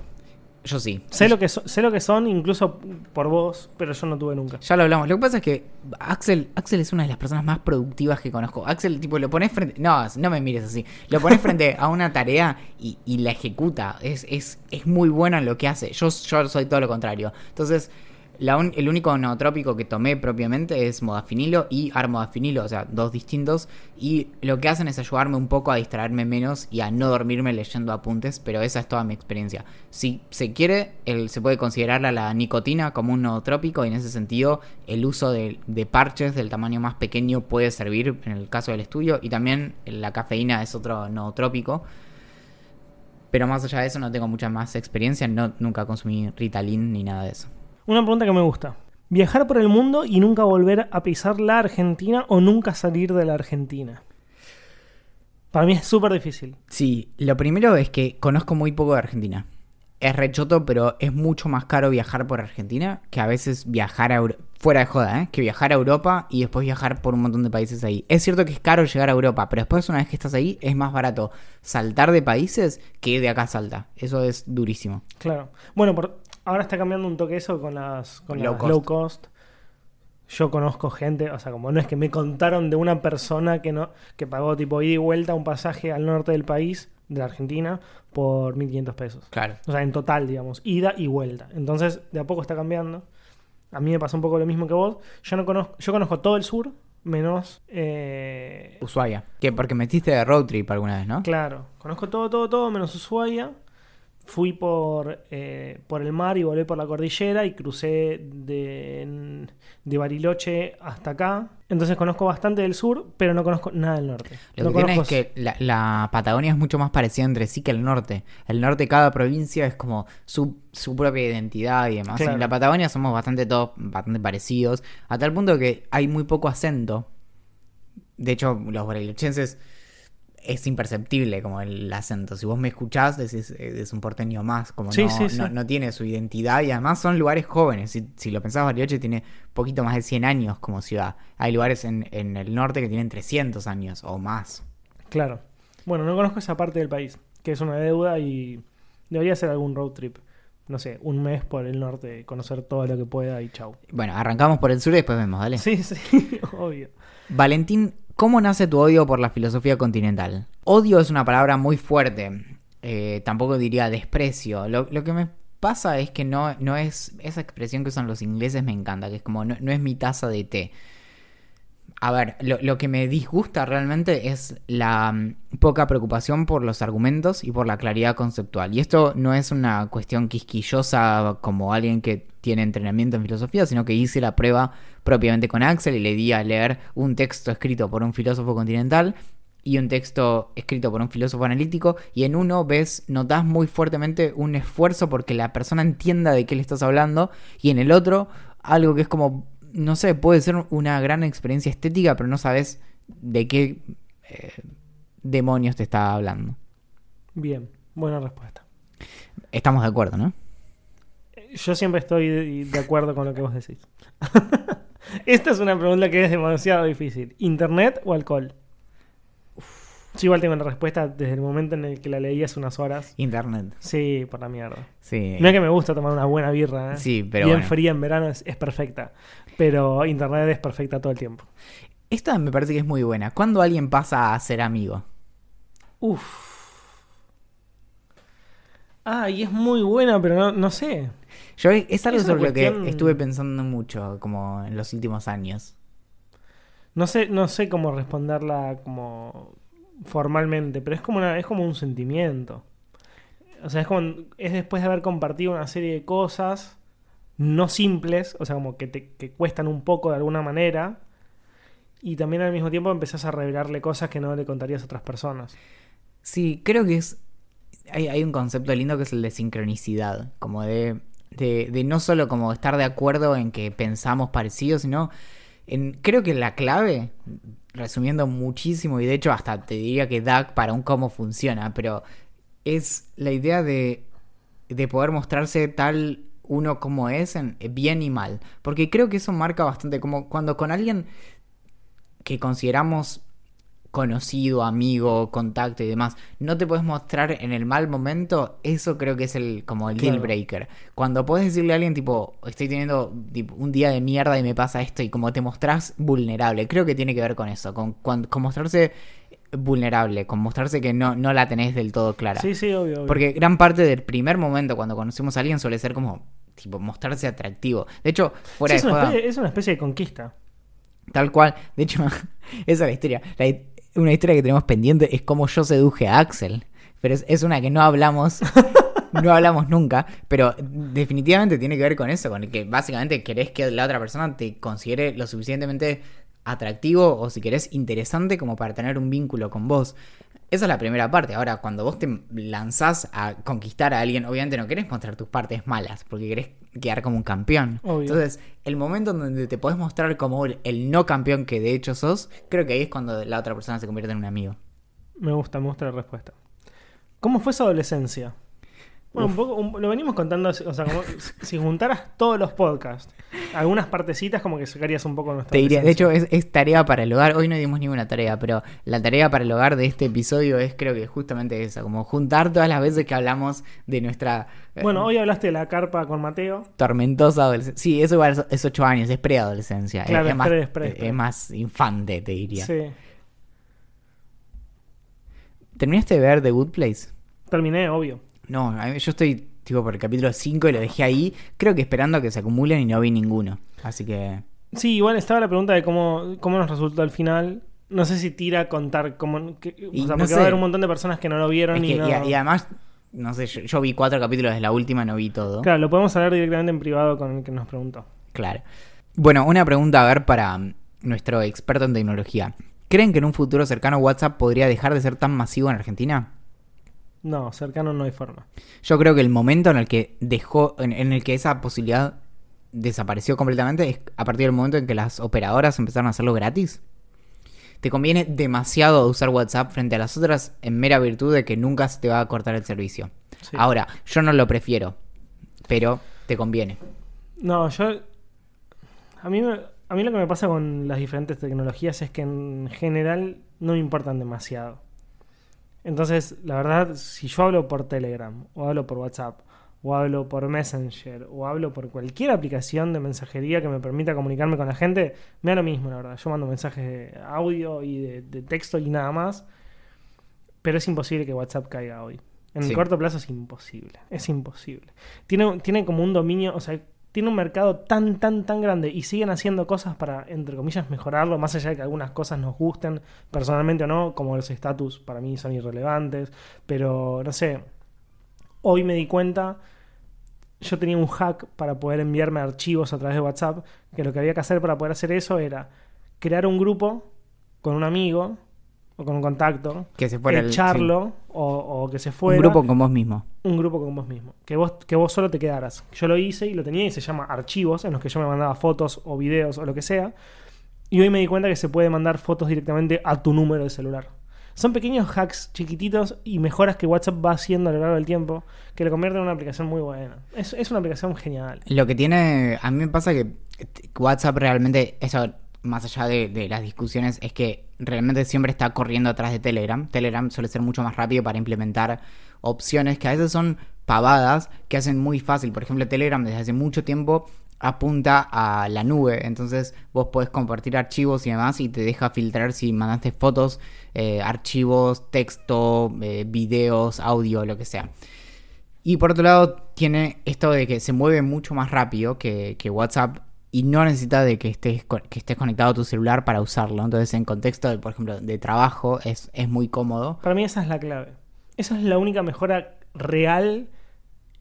Yo sí. Sé lo, que so- sé lo que son, incluso por vos, pero yo no tuve nunca. Ya lo hablamos. Lo que pasa es que Axel, Axel es una de las personas más productivas que conozco. Axel, tipo, lo pones frente. No, no me mires así. Lo pones frente a una tarea y, y la ejecuta. Es, es, es muy bueno en lo que hace. Yo, yo soy todo lo contrario. Entonces, el único nootrópico que tomé propiamente es modafinilo y armodafinilo, o sea, dos distintos. Y lo que hacen es ayudarme un poco a distraerme menos y a no dormirme leyendo apuntes, pero esa es toda mi experiencia. Si se quiere, se puede considerar a la nicotina como un nootrópico y en ese sentido el uso de, de parches del tamaño más pequeño puede servir en el caso del estudio y también la cafeína es otro nootrópico. Pero más allá de eso no tengo mucha más experiencia, no, nunca consumí Ritalin ni nada de eso. Una pregunta que me gusta. ¿Viajar por el mundo y nunca volver a pisar la Argentina o nunca salir de la Argentina? Para mí es súper difícil. Sí, lo primero es que conozco muy poco de Argentina. Es rechoto, pero es mucho más caro viajar por Argentina que a veces viajar a Euro- fuera de joda, ¿eh? que viajar a Europa y después viajar por un montón de países ahí. Es cierto que es caro llegar a Europa, pero después una vez que estás ahí es más barato saltar de países que de acá a salta. Eso es durísimo. Claro. Bueno, por- ahora está cambiando un toque eso con las, con Low las cost. low cost. Yo conozco gente, o sea, como no es que me contaron de una persona que no que pagó tipo ida y vuelta un pasaje al norte del país, de la Argentina, por 1.500 pesos. Claro. O sea, en total, digamos, ida y vuelta. Entonces, de a poco está cambiando. A mí me pasó un poco lo mismo que vos. Yo no conozco, yo conozco todo el sur, menos eh, Ushuaia. Que porque metiste de road trip alguna vez, ¿no? Claro, conozco todo, todo, todo, menos Ushuaia. Fui por, eh, por el mar y volé por la cordillera y crucé de, de Bariloche hasta acá. Entonces conozco bastante del sur, pero no conozco nada del norte. Lo no que tiene es conozco- que la, la Patagonia es mucho más parecida entre sí que el norte. El norte, cada provincia es como su, su propia identidad y demás. Claro. En la Patagonia somos bastante todos bastante parecidos, a tal punto que hay muy poco acento. De hecho, los barilochenses es imperceptible como el acento. Si vos me escuchás, decís, eh, es un porteño más, como Sí, no, sí, sí. no- no tiene su identidad y además son lugares jóvenes. Si, si lo pensás, Bariloche tiene poquito más de 100 años como ciudad. Hay lugares en, en el norte que tienen 300 años o más. Claro. Bueno, no conozco esa parte del país, que es una deuda y debería hacer algún road trip. No sé, un mes por el norte, conocer todo lo que pueda y chau. Bueno, arrancamos por el sur y después vemos, dale. Sí, sí, obvio. Valentín, ¿cómo nace tu odio por la filosofía continental? Odio es una palabra muy fuerte. eh, tampoco diría desprecio. Lo, lo que me pasa es que no, no es. Esa expresión que usan los ingleses me encanta, que es como no, no es mi taza de té. A ver, lo, que me disgusta realmente es la mm, poca preocupación por los argumentos y por la claridad conceptual. Y esto no es una cuestión quisquillosa como alguien que tiene entrenamiento en filosofía, sino que hice la prueba propiamente con Axel y le di a leer un texto escrito por un filósofo continental y un texto escrito por un filósofo analítico y en uno ves, notas muy fuertemente un esfuerzo porque la persona entienda de qué le estás hablando y en el otro algo que es como, no sé, puede ser una gran experiencia estética pero no sabes de qué eh, demonios te está hablando. Bien, buena respuesta. Estamos de acuerdo, ¿no? Yo siempre estoy de, de acuerdo con lo que vos decís. Esta es una pregunta que es demasiado difícil. ¿Internet o alcohol? Yo igual tengo la respuesta desde el momento en el que la leí hace unas horas. Internet. Sí, por la mierda. Sí. No es que me gusta tomar una buena birra, ¿eh? Sí, pero Bien bueno. fría en verano es, es perfecta. Pero internet es perfecta todo el tiempo. Esta me parece que es muy buena. ¿Cuándo alguien pasa a ser amigo? Uf. Ah, y es muy buena, pero no, no sé. Yo es algo Es sobre lo cuestión- que estuve pensando mucho como en los últimos años. No sé, no sé cómo responderla como formalmente, pero es como, una, es como un sentimiento. O sea, es como. Es después de haber compartido una serie de cosas no simples, o sea, como que te que cuestan un poco de alguna manera. Y también al mismo tiempo empezás a revelarle cosas que no le contarías a otras personas. Sí, creo que es. Hay, hay un concepto lindo que es el de sincronicidad. Como de, de, de no solo como estar de acuerdo en que pensamos parecidos, sino. Creo que la clave, resumiendo muchísimo, y de hecho hasta te diría que DAC para un cómo funciona, pero es la idea de, de poder mostrarse tal uno como es, en bien y mal. Porque creo que eso marca bastante, como cuando con alguien que consideramos conocido, amigo, contacto y demás, no te puedes mostrar en el mal momento, eso creo que es el como el Claro. deal breaker. Cuando puedes decirle a alguien tipo, estoy teniendo tipo, un día de mierda y me pasa esto y como te mostrás vulnerable, creo que tiene que ver con eso, con, con, con mostrarse vulnerable, con mostrarse que no, no la tenés del todo clara. Sí, sí, obvio. obvio. Porque gran parte del primer momento cuando conocemos a alguien suele ser como tipo mostrarse atractivo. De hecho, fuera Sí, es, de una especie, es una especie de conquista. tal cual. De hecho, esa es la historia. La- una historia que tenemos pendiente es cómo yo seduje a Axel. Pero es, es una que no hablamos. No hablamos nunca, pero definitivamente tiene que ver con eso, con el que básicamente querés que la otra persona te considere lo suficientemente atractivo o si querés interesante como para tener un vínculo con vos. Esa es la primera parte. Ahora, cuando vos te lanzás a conquistar a alguien, obviamente no querés mostrar tus partes malas, porque querés quedar como un campeón. Obvio. Entonces, el momento en donde te podés mostrar como el, el no campeón que de hecho sos, creo que ahí es cuando la otra persona se convierte en un amigo. Me gusta, me gusta la respuesta. ¿Cómo fue esa adolescencia? Bueno, un poco, un- lo venimos contando, o sea, como si juntaras todos los podcasts, algunas partecitas como que sacarías un poco nuestra Te diría, de hecho, es, es tarea para el hogar. Hoy no dimos ninguna tarea, pero la tarea para el hogar de este episodio es creo que justamente esa, como juntar todas las veces que hablamos de nuestra eh, Bueno, hoy hablaste de la carpa con Mateo. tormentosa adolescencia. Sí, eso igual es- ocho años, es preadolescencia. Claro, es, es más, pre, es pre, más infante, te diría. Sí. ¿Terminaste de ver The Good Place? Terminé, obvio. No, yo estoy tipo por el capítulo 5 y lo dejé ahí, creo que esperando a que se acumulen y no vi ninguno. Así que Sí, igual estaba la pregunta de cómo, cómo nos resultó al final. No sé si tira a contar cómo. que- Y o sea, no porque sé. va a haber un montón de personas que no lo vieron es y no. y, a- y además, no sé, yo, yo vi cuatro capítulos de la última, no vi todo. Claro, lo podemos hablar directamente en privado con el que nos preguntó. Claro. Bueno, una pregunta a ver para mm, nuestro experto en tecnología. ¿Creen que en un futuro cercano WhatsApp podría dejar de ser tan masivo en Argentina? No, cercano no hay forma. Yo creo que el momento en el que dejó, en, en el que esa posibilidad desapareció completamente es a partir del momento en que las operadoras empezaron a hacerlo gratis. Te conviene demasiado usar WhatsApp frente a las otras en mera virtud de que nunca se te va a cortar el servicio. Sí. Ahora, yo no lo prefiero, pero te conviene. No, yo. A mí, me- a mí lo que me pasa con las diferentes tecnologías es que en general no me importan demasiado. Entonces, la verdad, si yo hablo por Telegram, o hablo por WhatsApp, o hablo por Messenger, o hablo por cualquier aplicación de mensajería que me permita comunicarme con la gente, me da lo mismo, la verdad. Yo mando mensajes de audio y de, de texto y nada más. Pero es imposible que WhatsApp caiga hoy. En Sí. el corto plazo es imposible. Es imposible. Tiene, tiene como un dominio, o sea, tiene un mercado tan, tan, tan grande y siguen haciendo cosas para, entre comillas, mejorarlo, más allá de que algunas cosas nos gusten personalmente o no, como los estatus para mí son irrelevantes, pero no sé, hoy me di cuenta, yo tenía un hack para poder enviarme archivos a través de WhatsApp, que lo que había que hacer para poder hacer eso era crear un grupo con un amigo o con un contacto, Que se fuera el- echarlo o, o que se fuera un grupo con vos mismo. un grupo con vos mismo. Que vos, que vos solo te quedaras. Yo lo hice y lo tenía y se llama archivos, en los que yo me mandaba fotos o videos o lo que sea. Y hoy me di cuenta que se puede mandar fotos directamente a tu número de celular. Son pequeños hacks chiquititos y mejoras que WhatsApp va haciendo a lo largo del tiempo que lo convierten en una aplicación muy buena. Es, es una aplicación genial. Lo que tiene, a mí me pasa que WhatsApp realmente, eso más allá de, las discusiones, es que realmente siempre está corriendo atrás de Telegram. Telegram suele ser mucho más rápido para implementar opciones que a veces son pavadas, que hacen muy fácil. Por ejemplo, Telegram desde hace mucho tiempo apunta a la nube, entonces vos podés compartir archivos y demás y te deja filtrar si mandaste fotos, eh, archivos, texto, eh, videos, audio, lo que sea. Y por otro lado, tiene esto de que se mueve mucho más rápido que WhatsApp y no necesita de que estés, que estés conectado a tu celular para usarlo. Entonces, en contexto, de, por ejemplo, de trabajo, es, es muy cómodo. Para mí esa es la clave. Esa es la única mejora real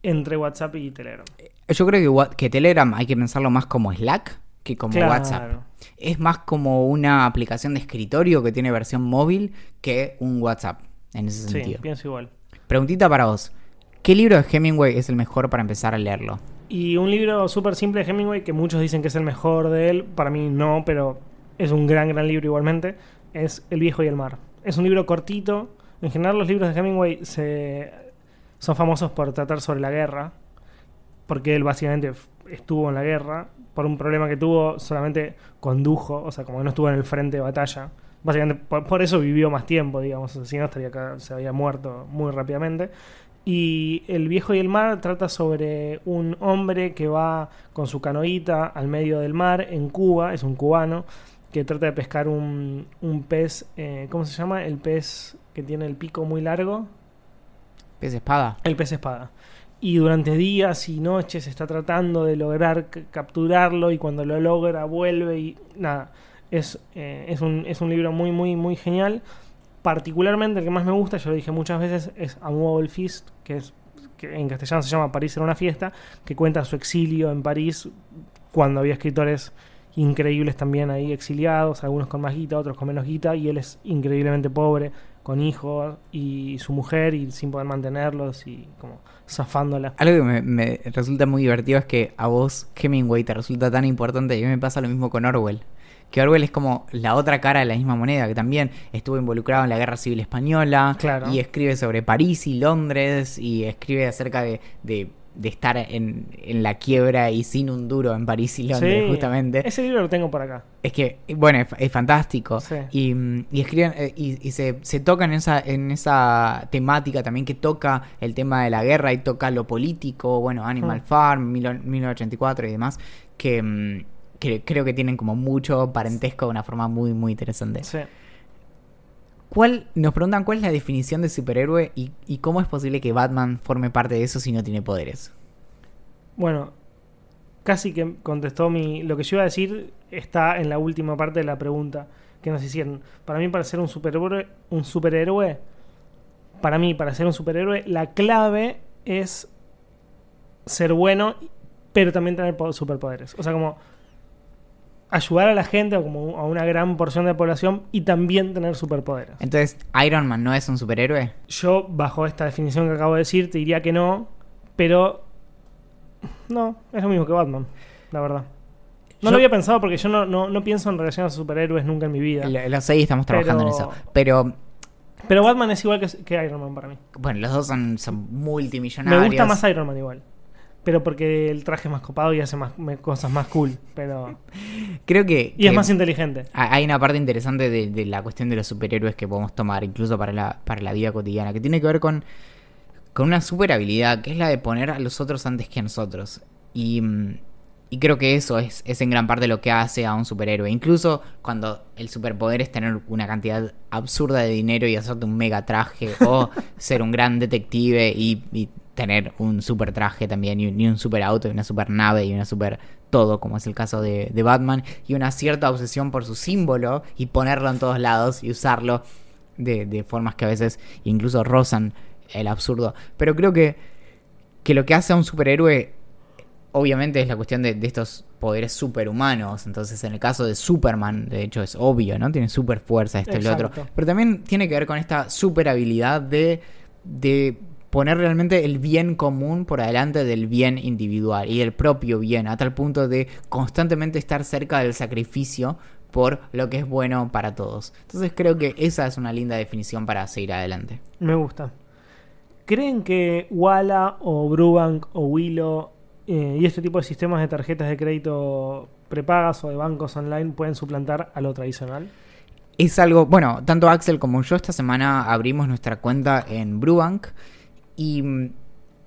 entre WhatsApp y Telegram. Yo creo que, que Telegram hay que pensarlo más como Slack que como Claro. WhatsApp. Es más como una aplicación de escritorio que tiene versión móvil que un WhatsApp, en ese Sí, sentido. pienso igual. Preguntita para vos. ¿Qué libro de Hemingway es el mejor para empezar a leerlo? Y un libro súper simple de Hemingway, que muchos dicen que es el mejor de él, para mí no, pero es un gran, gran libro igualmente, es El viejo y el mar. Es un libro cortito. En general los libros de Hemingway se, son famosos por tratar sobre la guerra, porque él básicamente estuvo en la guerra, por un problema que tuvo, solamente condujo, o sea, como que no estuvo en el frente de batalla. Básicamente por, por eso vivió más tiempo, digamos, si no estaría acá, se había muerto muy rápidamente. Y El viejo y el mar trata sobre un hombre que va con su canoita al medio del mar en Cuba, es un cubano, que trata de pescar un, un pez, eh, ¿cómo se llama? El pez que tiene el pico muy largo. ¿Pez espada? El pez espada. Y durante días y noches está tratando de lograr capturarlo y cuando lo logra vuelve y nada. Es, eh, es, un, es un libro muy, muy, muy genial. Particularmente el que más me gusta, yo lo dije muchas veces, es Movable Feast, que, es, que en castellano se llama París era una fiesta, que cuenta su exilio en París cuando había escritores increíbles también ahí exiliados, algunos con más guita, otros con menos guita, y él es increíblemente pobre, con hijos y su mujer y sin poder mantenerlos y como zafándola. Algo que me, me resulta muy divertido es que a vos Hemingway te resulta tan importante y a mí me pasa lo mismo con Orwell. Que Orwell es como la otra cara de la misma moneda, que también estuvo involucrado en la Guerra Civil Española Claro. y escribe sobre París y Londres y escribe acerca de, de- de estar en, en la quiebra y sin un duro en París y Londres, Sí, justamente. Ese libro lo tengo por acá. Es que, bueno, es, es fantástico. Sí. Y, y escriben, eh, y, y se, se toca en esa, en esa temática también que toca el tema de la guerra y toca lo político, bueno, Animal Mm. Farm, mil- 1984 y demás, que, mm, que creo que tienen como mucho parentesco de una forma muy, muy interesante. Sí. ¿Cuál, nos preguntan cuál es la definición de superhéroe y, y cómo es posible que Batman forme parte de eso si no tiene poderes. Bueno, casi que contestó mi. Lo que yo iba a decir está en la última parte de la pregunta que nos hicieron. Para mí, para ser un superhéroe, un superhéroe, para mí, para ser un superhéroe, la clave es ser bueno, pero también tener po- superpoderes. O sea, como ayudar a la gente o como a una gran porción de la población y también tener superpoderes. Entonces, ¿Iron Man no es un superhéroe? Yo, bajo esta definición que acabo de decir, te diría que no, pero no, es lo mismo que Batman, la verdad. No Yo- lo había pensado porque yo no, no, no pienso en relación a superhéroes nunca en mi vida. Lo, lo sé y estamos trabajando Pero- en eso. Pero, Pero Batman es igual que, que Iron Man para mí. bueno, los dos son, son multimillonarios. Me gusta más Iron Man igual. Pero porque el traje es más copado y hace más, cosas más cool. Pero... Creo que... Y es más inteligente. ha- hay una parte interesante de, de la cuestión de los superhéroes que podemos tomar, incluso para la, para la vida cotidiana, que tiene que ver con, con una super habilidad, que es la de poner a los otros antes que a nosotros. Y, mm, y creo que eso es, es en gran parte lo que hace a un superhéroe. Incluso cuando el superpoder es tener una cantidad absurda de dinero y hacerte un mega traje, o ser un gran detective y, y tener un super traje también, y un, y un super auto, y una super nave, y una super todo, como es el caso de, de Batman, y una cierta obsesión por su símbolo, y ponerlo en todos lados, y usarlo de, de formas que a veces incluso rozan el absurdo. Pero creo que, que lo que hace a un superhéroe obviamente es la cuestión de, de estos poderes superhumanos. Entonces, en el caso de Superman, de hecho, es obvio, ¿no? Tiene super fuerza, esto y lo otro. Pero también tiene que ver con esta super habilidad de, de poner realmente el bien común por adelante del bien individual y el propio bien, a tal punto de constantemente estar cerca del sacrificio por lo que es bueno para todos. Entonces creo que esa es una linda definición para seguir adelante. Me gusta. ¿Creen que Walla o Brubank o Willow eh, y este tipo de sistemas de tarjetas de crédito prepagas o de bancos online pueden suplantar a lo tradicional? Es algo, bueno, tanto Axel como yo esta semana abrimos nuestra cuenta en Brubank y mm,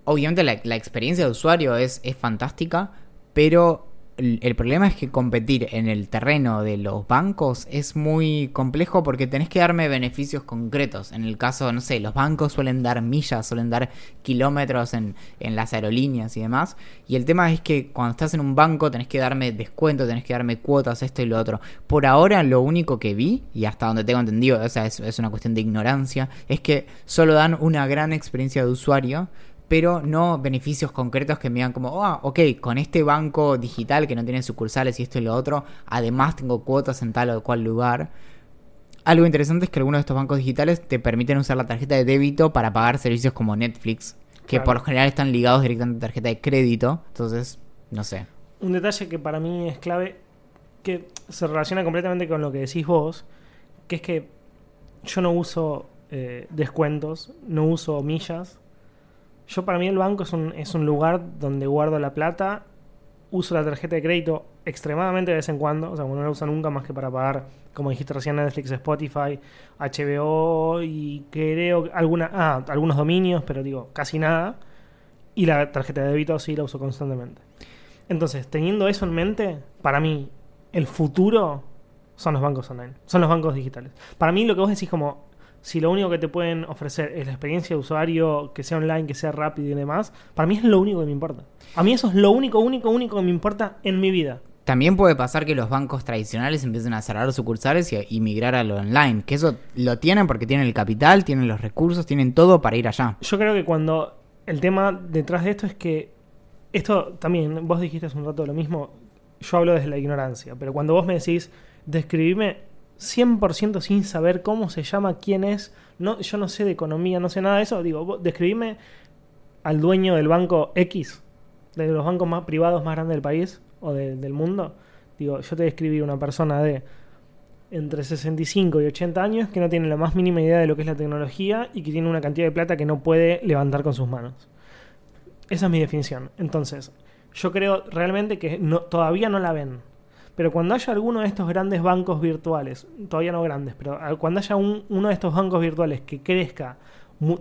obviamente la, experiencia de usuario es, es fantástica, pero el problema es que competir en el terreno de los bancos es muy complejo porque tenés que darme beneficios concretos. En el caso, no sé, los bancos suelen dar millas, suelen dar kilómetros en, en las aerolíneas y demás. Y el tema es que cuando estás en un banco tenés que darme descuento, tenés que darme cuotas, esto y lo otro. Por ahora lo único que vi, y hasta donde tengo entendido, o sea, es una cuestión de ignorancia, es que solo dan una gran experiencia de usuario pero no beneficios concretos que me digan como, ah, ok, con este banco digital que no tiene sucursales y esto y lo otro, además tengo cuotas en tal o cual lugar. Algo interesante es que algunos de estos bancos digitales te permiten usar la tarjeta de débito para pagar servicios como Netflix, que Claro. por lo general están ligados directamente a tarjeta de crédito, entonces, no sé. Un detalle que para mí es clave, que se relaciona completamente con lo que decís vos, que es que yo no uso eh, descuentos, no uso millas. Yo para mí el banco es un, es un lugar donde guardo la plata, uso la tarjeta de crédito extremadamente de vez en cuando, o sea, no la uso nunca más que para pagar, como dijiste recién, Netflix, Spotify, HBO y creo alguna, ah, algunos dominios, pero digo, casi nada. Y la tarjeta de débito sí la uso constantemente. Entonces, teniendo eso en mente, para mí, el futuro son los bancos online, son los bancos digitales. Para mí, lo que vos decís, como si lo único que te pueden ofrecer es la experiencia de usuario, que sea online, que sea rápido y demás, para mí es lo único que me importa. A mí eso es lo único, único, único que me importa en mi vida. También puede pasar que los bancos tradicionales empiecen a cerrar sucursales y, y migrar a lo online, que eso lo tienen porque tienen el capital, tienen los recursos, tienen todo para ir allá. Yo creo que cuando el tema detrás de esto es que esto también, vos dijiste hace un rato lo mismo, yo hablo desde la ignorancia, pero cuando vos me decís, describime 100% sin saber cómo se llama, quién es, no, yo no sé de economía, no sé nada de eso, digo, describime al dueño del banco X, de los bancos más privados más grandes del país o de- del mundo, digo, yo te describí una persona de entre 65 y 80 años que no tiene la más mínima idea de lo que es la tecnología y que tiene una cantidad de plata que no puede levantar con sus manos. Esa es mi definición. Entonces, yo creo realmente que todavía no la ven. Pero cuando haya alguno de estos grandes bancos virtuales, todavía no grandes, pero cuando haya un- uno de estos bancos virtuales que crezca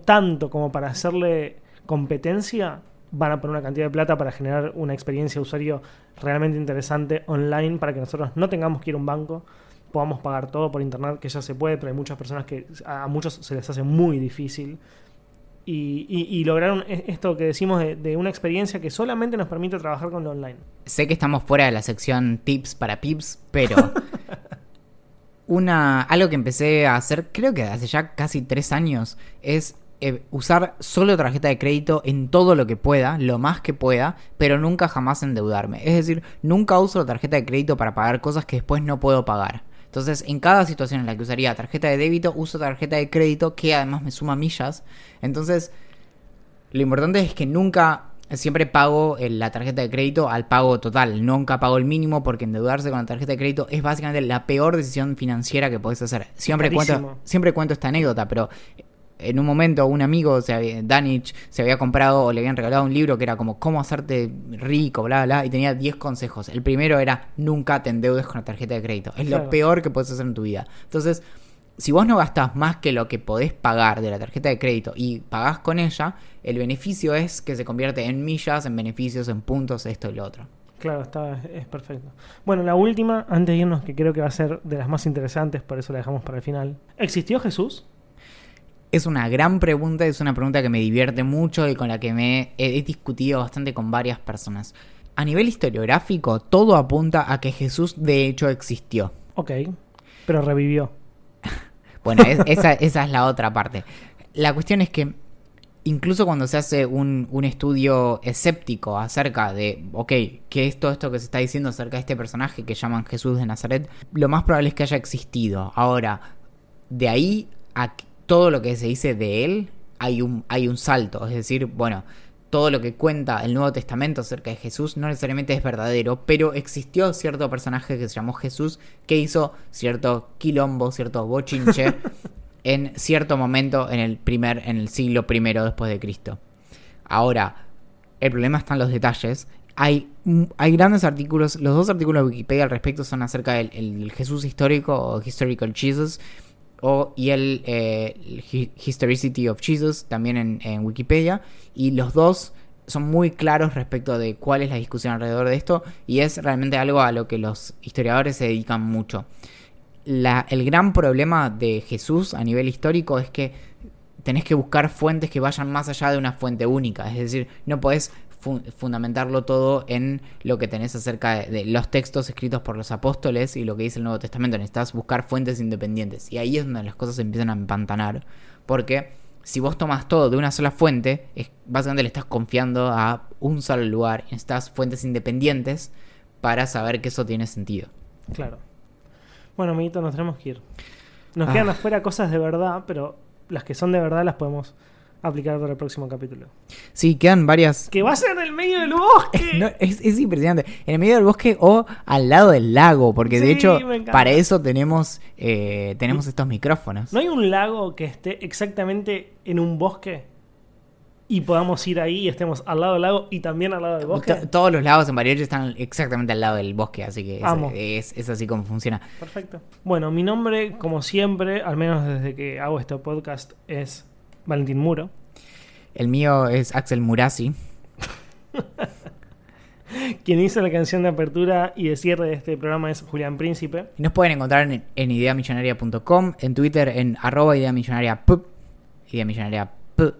tanto como para hacerle competencia, van a poner una cantidad de plata para generar una experiencia de usuario realmente interesante online para que nosotros no tengamos que ir a un banco, podamos pagar todo por internet, que ya se puede, pero hay muchas personas que a muchos se les hace muy difícil. Y, y- y lograron e- esto que decimos de, de una experiencia que solamente nos permite trabajar con lo online. Sé que estamos fuera de la sección tips para pips, pero una algo que empecé a hacer, creo que hace ya casi tres años, es eh, usar solo tarjeta de crédito en todo lo que pueda, lo más que pueda, pero nunca jamás endeudarme. Es decir, nunca uso la tarjeta de crédito para pagar cosas que después no puedo pagar. Entonces, en cada situación en la que usaría tarjeta de débito, uso tarjeta de crédito que además me suma millas. Entonces, lo importante es que nunca, siempre pago eh, la tarjeta de crédito al pago total. Nunca pago el mínimo porque endeudarse con la tarjeta de crédito es básicamente la peor decisión financiera que puedes hacer. Siempre cuento, siempre cuento esta anécdota, pero en un momento un amigo, se había- Danich, se había comprado o le habían regalado un libro que era como cómo hacerte rico, bla, bla, bla, y tenía 10 consejos. El primero era nunca te endeudes con la tarjeta de crédito. Es Claro. lo peor que puedes hacer en tu vida. Entonces, si vos no gastás más que lo que podés pagar de la tarjeta de crédito y pagás con ella, el beneficio es que se convierte en millas, en beneficios, en puntos, esto y lo otro. Claro, está, es perfecto. Bueno, la última, antes de irnos, que creo que va a ser de las más interesantes, por eso la dejamos para el final. ¿Existió Jesús? Es una gran pregunta, es una pregunta que me divierte mucho y con la que me he, discutido bastante con varias personas. A nivel historiográfico, todo apunta a que Jesús de hecho existió. Ok, pero revivió. Bueno, es- esa, esa es la otra parte. La cuestión es que incluso cuando se hace un, un estudio escéptico acerca de, ok, ¿qué es todo esto que se está diciendo acerca de este personaje que llaman Jesús de Nazaret? Lo más probable es que haya existido. Ahora, de ahí a todo lo que se dice de él, hay un, hay un salto. Es decir, bueno, todo lo que cuenta el Nuevo Testamento acerca de Jesús no necesariamente es verdadero, pero existió cierto personaje que se llamó Jesús que hizo cierto quilombo, cierto bochinche en cierto momento en el primer, en el siglo primero después de Cristo. Ahora, el problema está en los detalles. Hay, hay grandes artículos, los dos artículos de Wikipedia al respecto son acerca del el Jesús histórico o Historical Jesus o, y el, eh, Historicity of Jesus también en, Wikipedia. Y los dos son muy claros respecto de cuál es la discusión alrededor de esto. Y es realmente algo a lo que los historiadores se dedican mucho. El gran problema de Jesús a nivel histórico es que tenés que buscar fuentes que vayan más allá de una fuente única, es decir, no podés fundamentarlo todo en lo que tenés acerca de, de, los textos escritos por los apóstoles y lo que dice el Nuevo Testamento, necesitas buscar fuentes independientes y ahí es donde las cosas empiezan a empantanar, porque si vos tomas todo de una sola fuente, es, básicamente le estás confiando a un solo lugar. Necesitas fuentes independientes para saber que eso tiene sentido. Claro. Bueno, amiguito, nos tenemos que ir. Nos quedan Ah. afuera cosas de verdad, pero las que son de verdad las podemos aplicar para el próximo capítulo. Sí, quedan varias. ¡Que va a ser en el medio del bosque! No, es, es impresionante. En el medio del bosque o al lado del lago, porque de hecho para eso tenemos eh, tenemos estos micrófonos. ¿No hay un lago que esté exactamente en un bosque? Y podamos ir ahí y estemos al lado del lago y también al lado del bosque. To- Todos los lagos en Bariloche están exactamente al lado del bosque, así que es, Amo. es- es así como funciona. Perfecto. Bueno, mi nombre, como siempre, al menos desde que hago este podcast, es Valentín Muro. El mío es Axel Murasi. Quien hizo la canción de apertura y de cierre de este programa es Julián Príncipe. Y nos pueden encontrar en, en ideamillonaria.com, en Twitter en arroba ideamillonaria pup, idea millonaria p,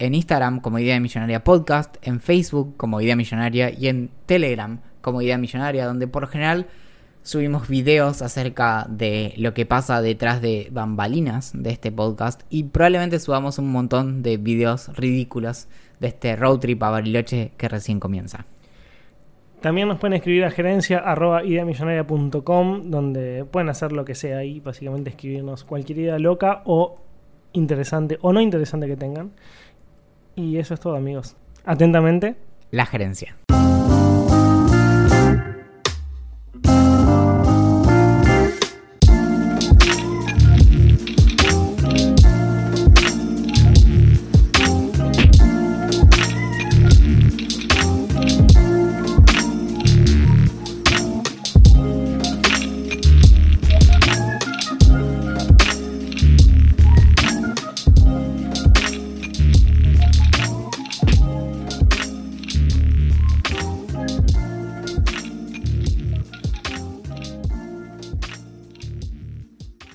en Instagram como Idea Millonaria Podcast, en Facebook como Idea Millonaria y en Telegram como Idea Millonaria, donde por lo general subimos videos acerca de lo que pasa detrás de bambalinas de este podcast y probablemente subamos un montón de videos ridículos de este road trip a Bariloche que recién comienza. También nos pueden escribir a gerencia arroba ideamillonaria.com donde pueden hacer lo que sea ahí, básicamente escribirnos cualquier idea loca o interesante o no interesante que tengan. Y eso es todo amigos. Atentamente. La gerencia.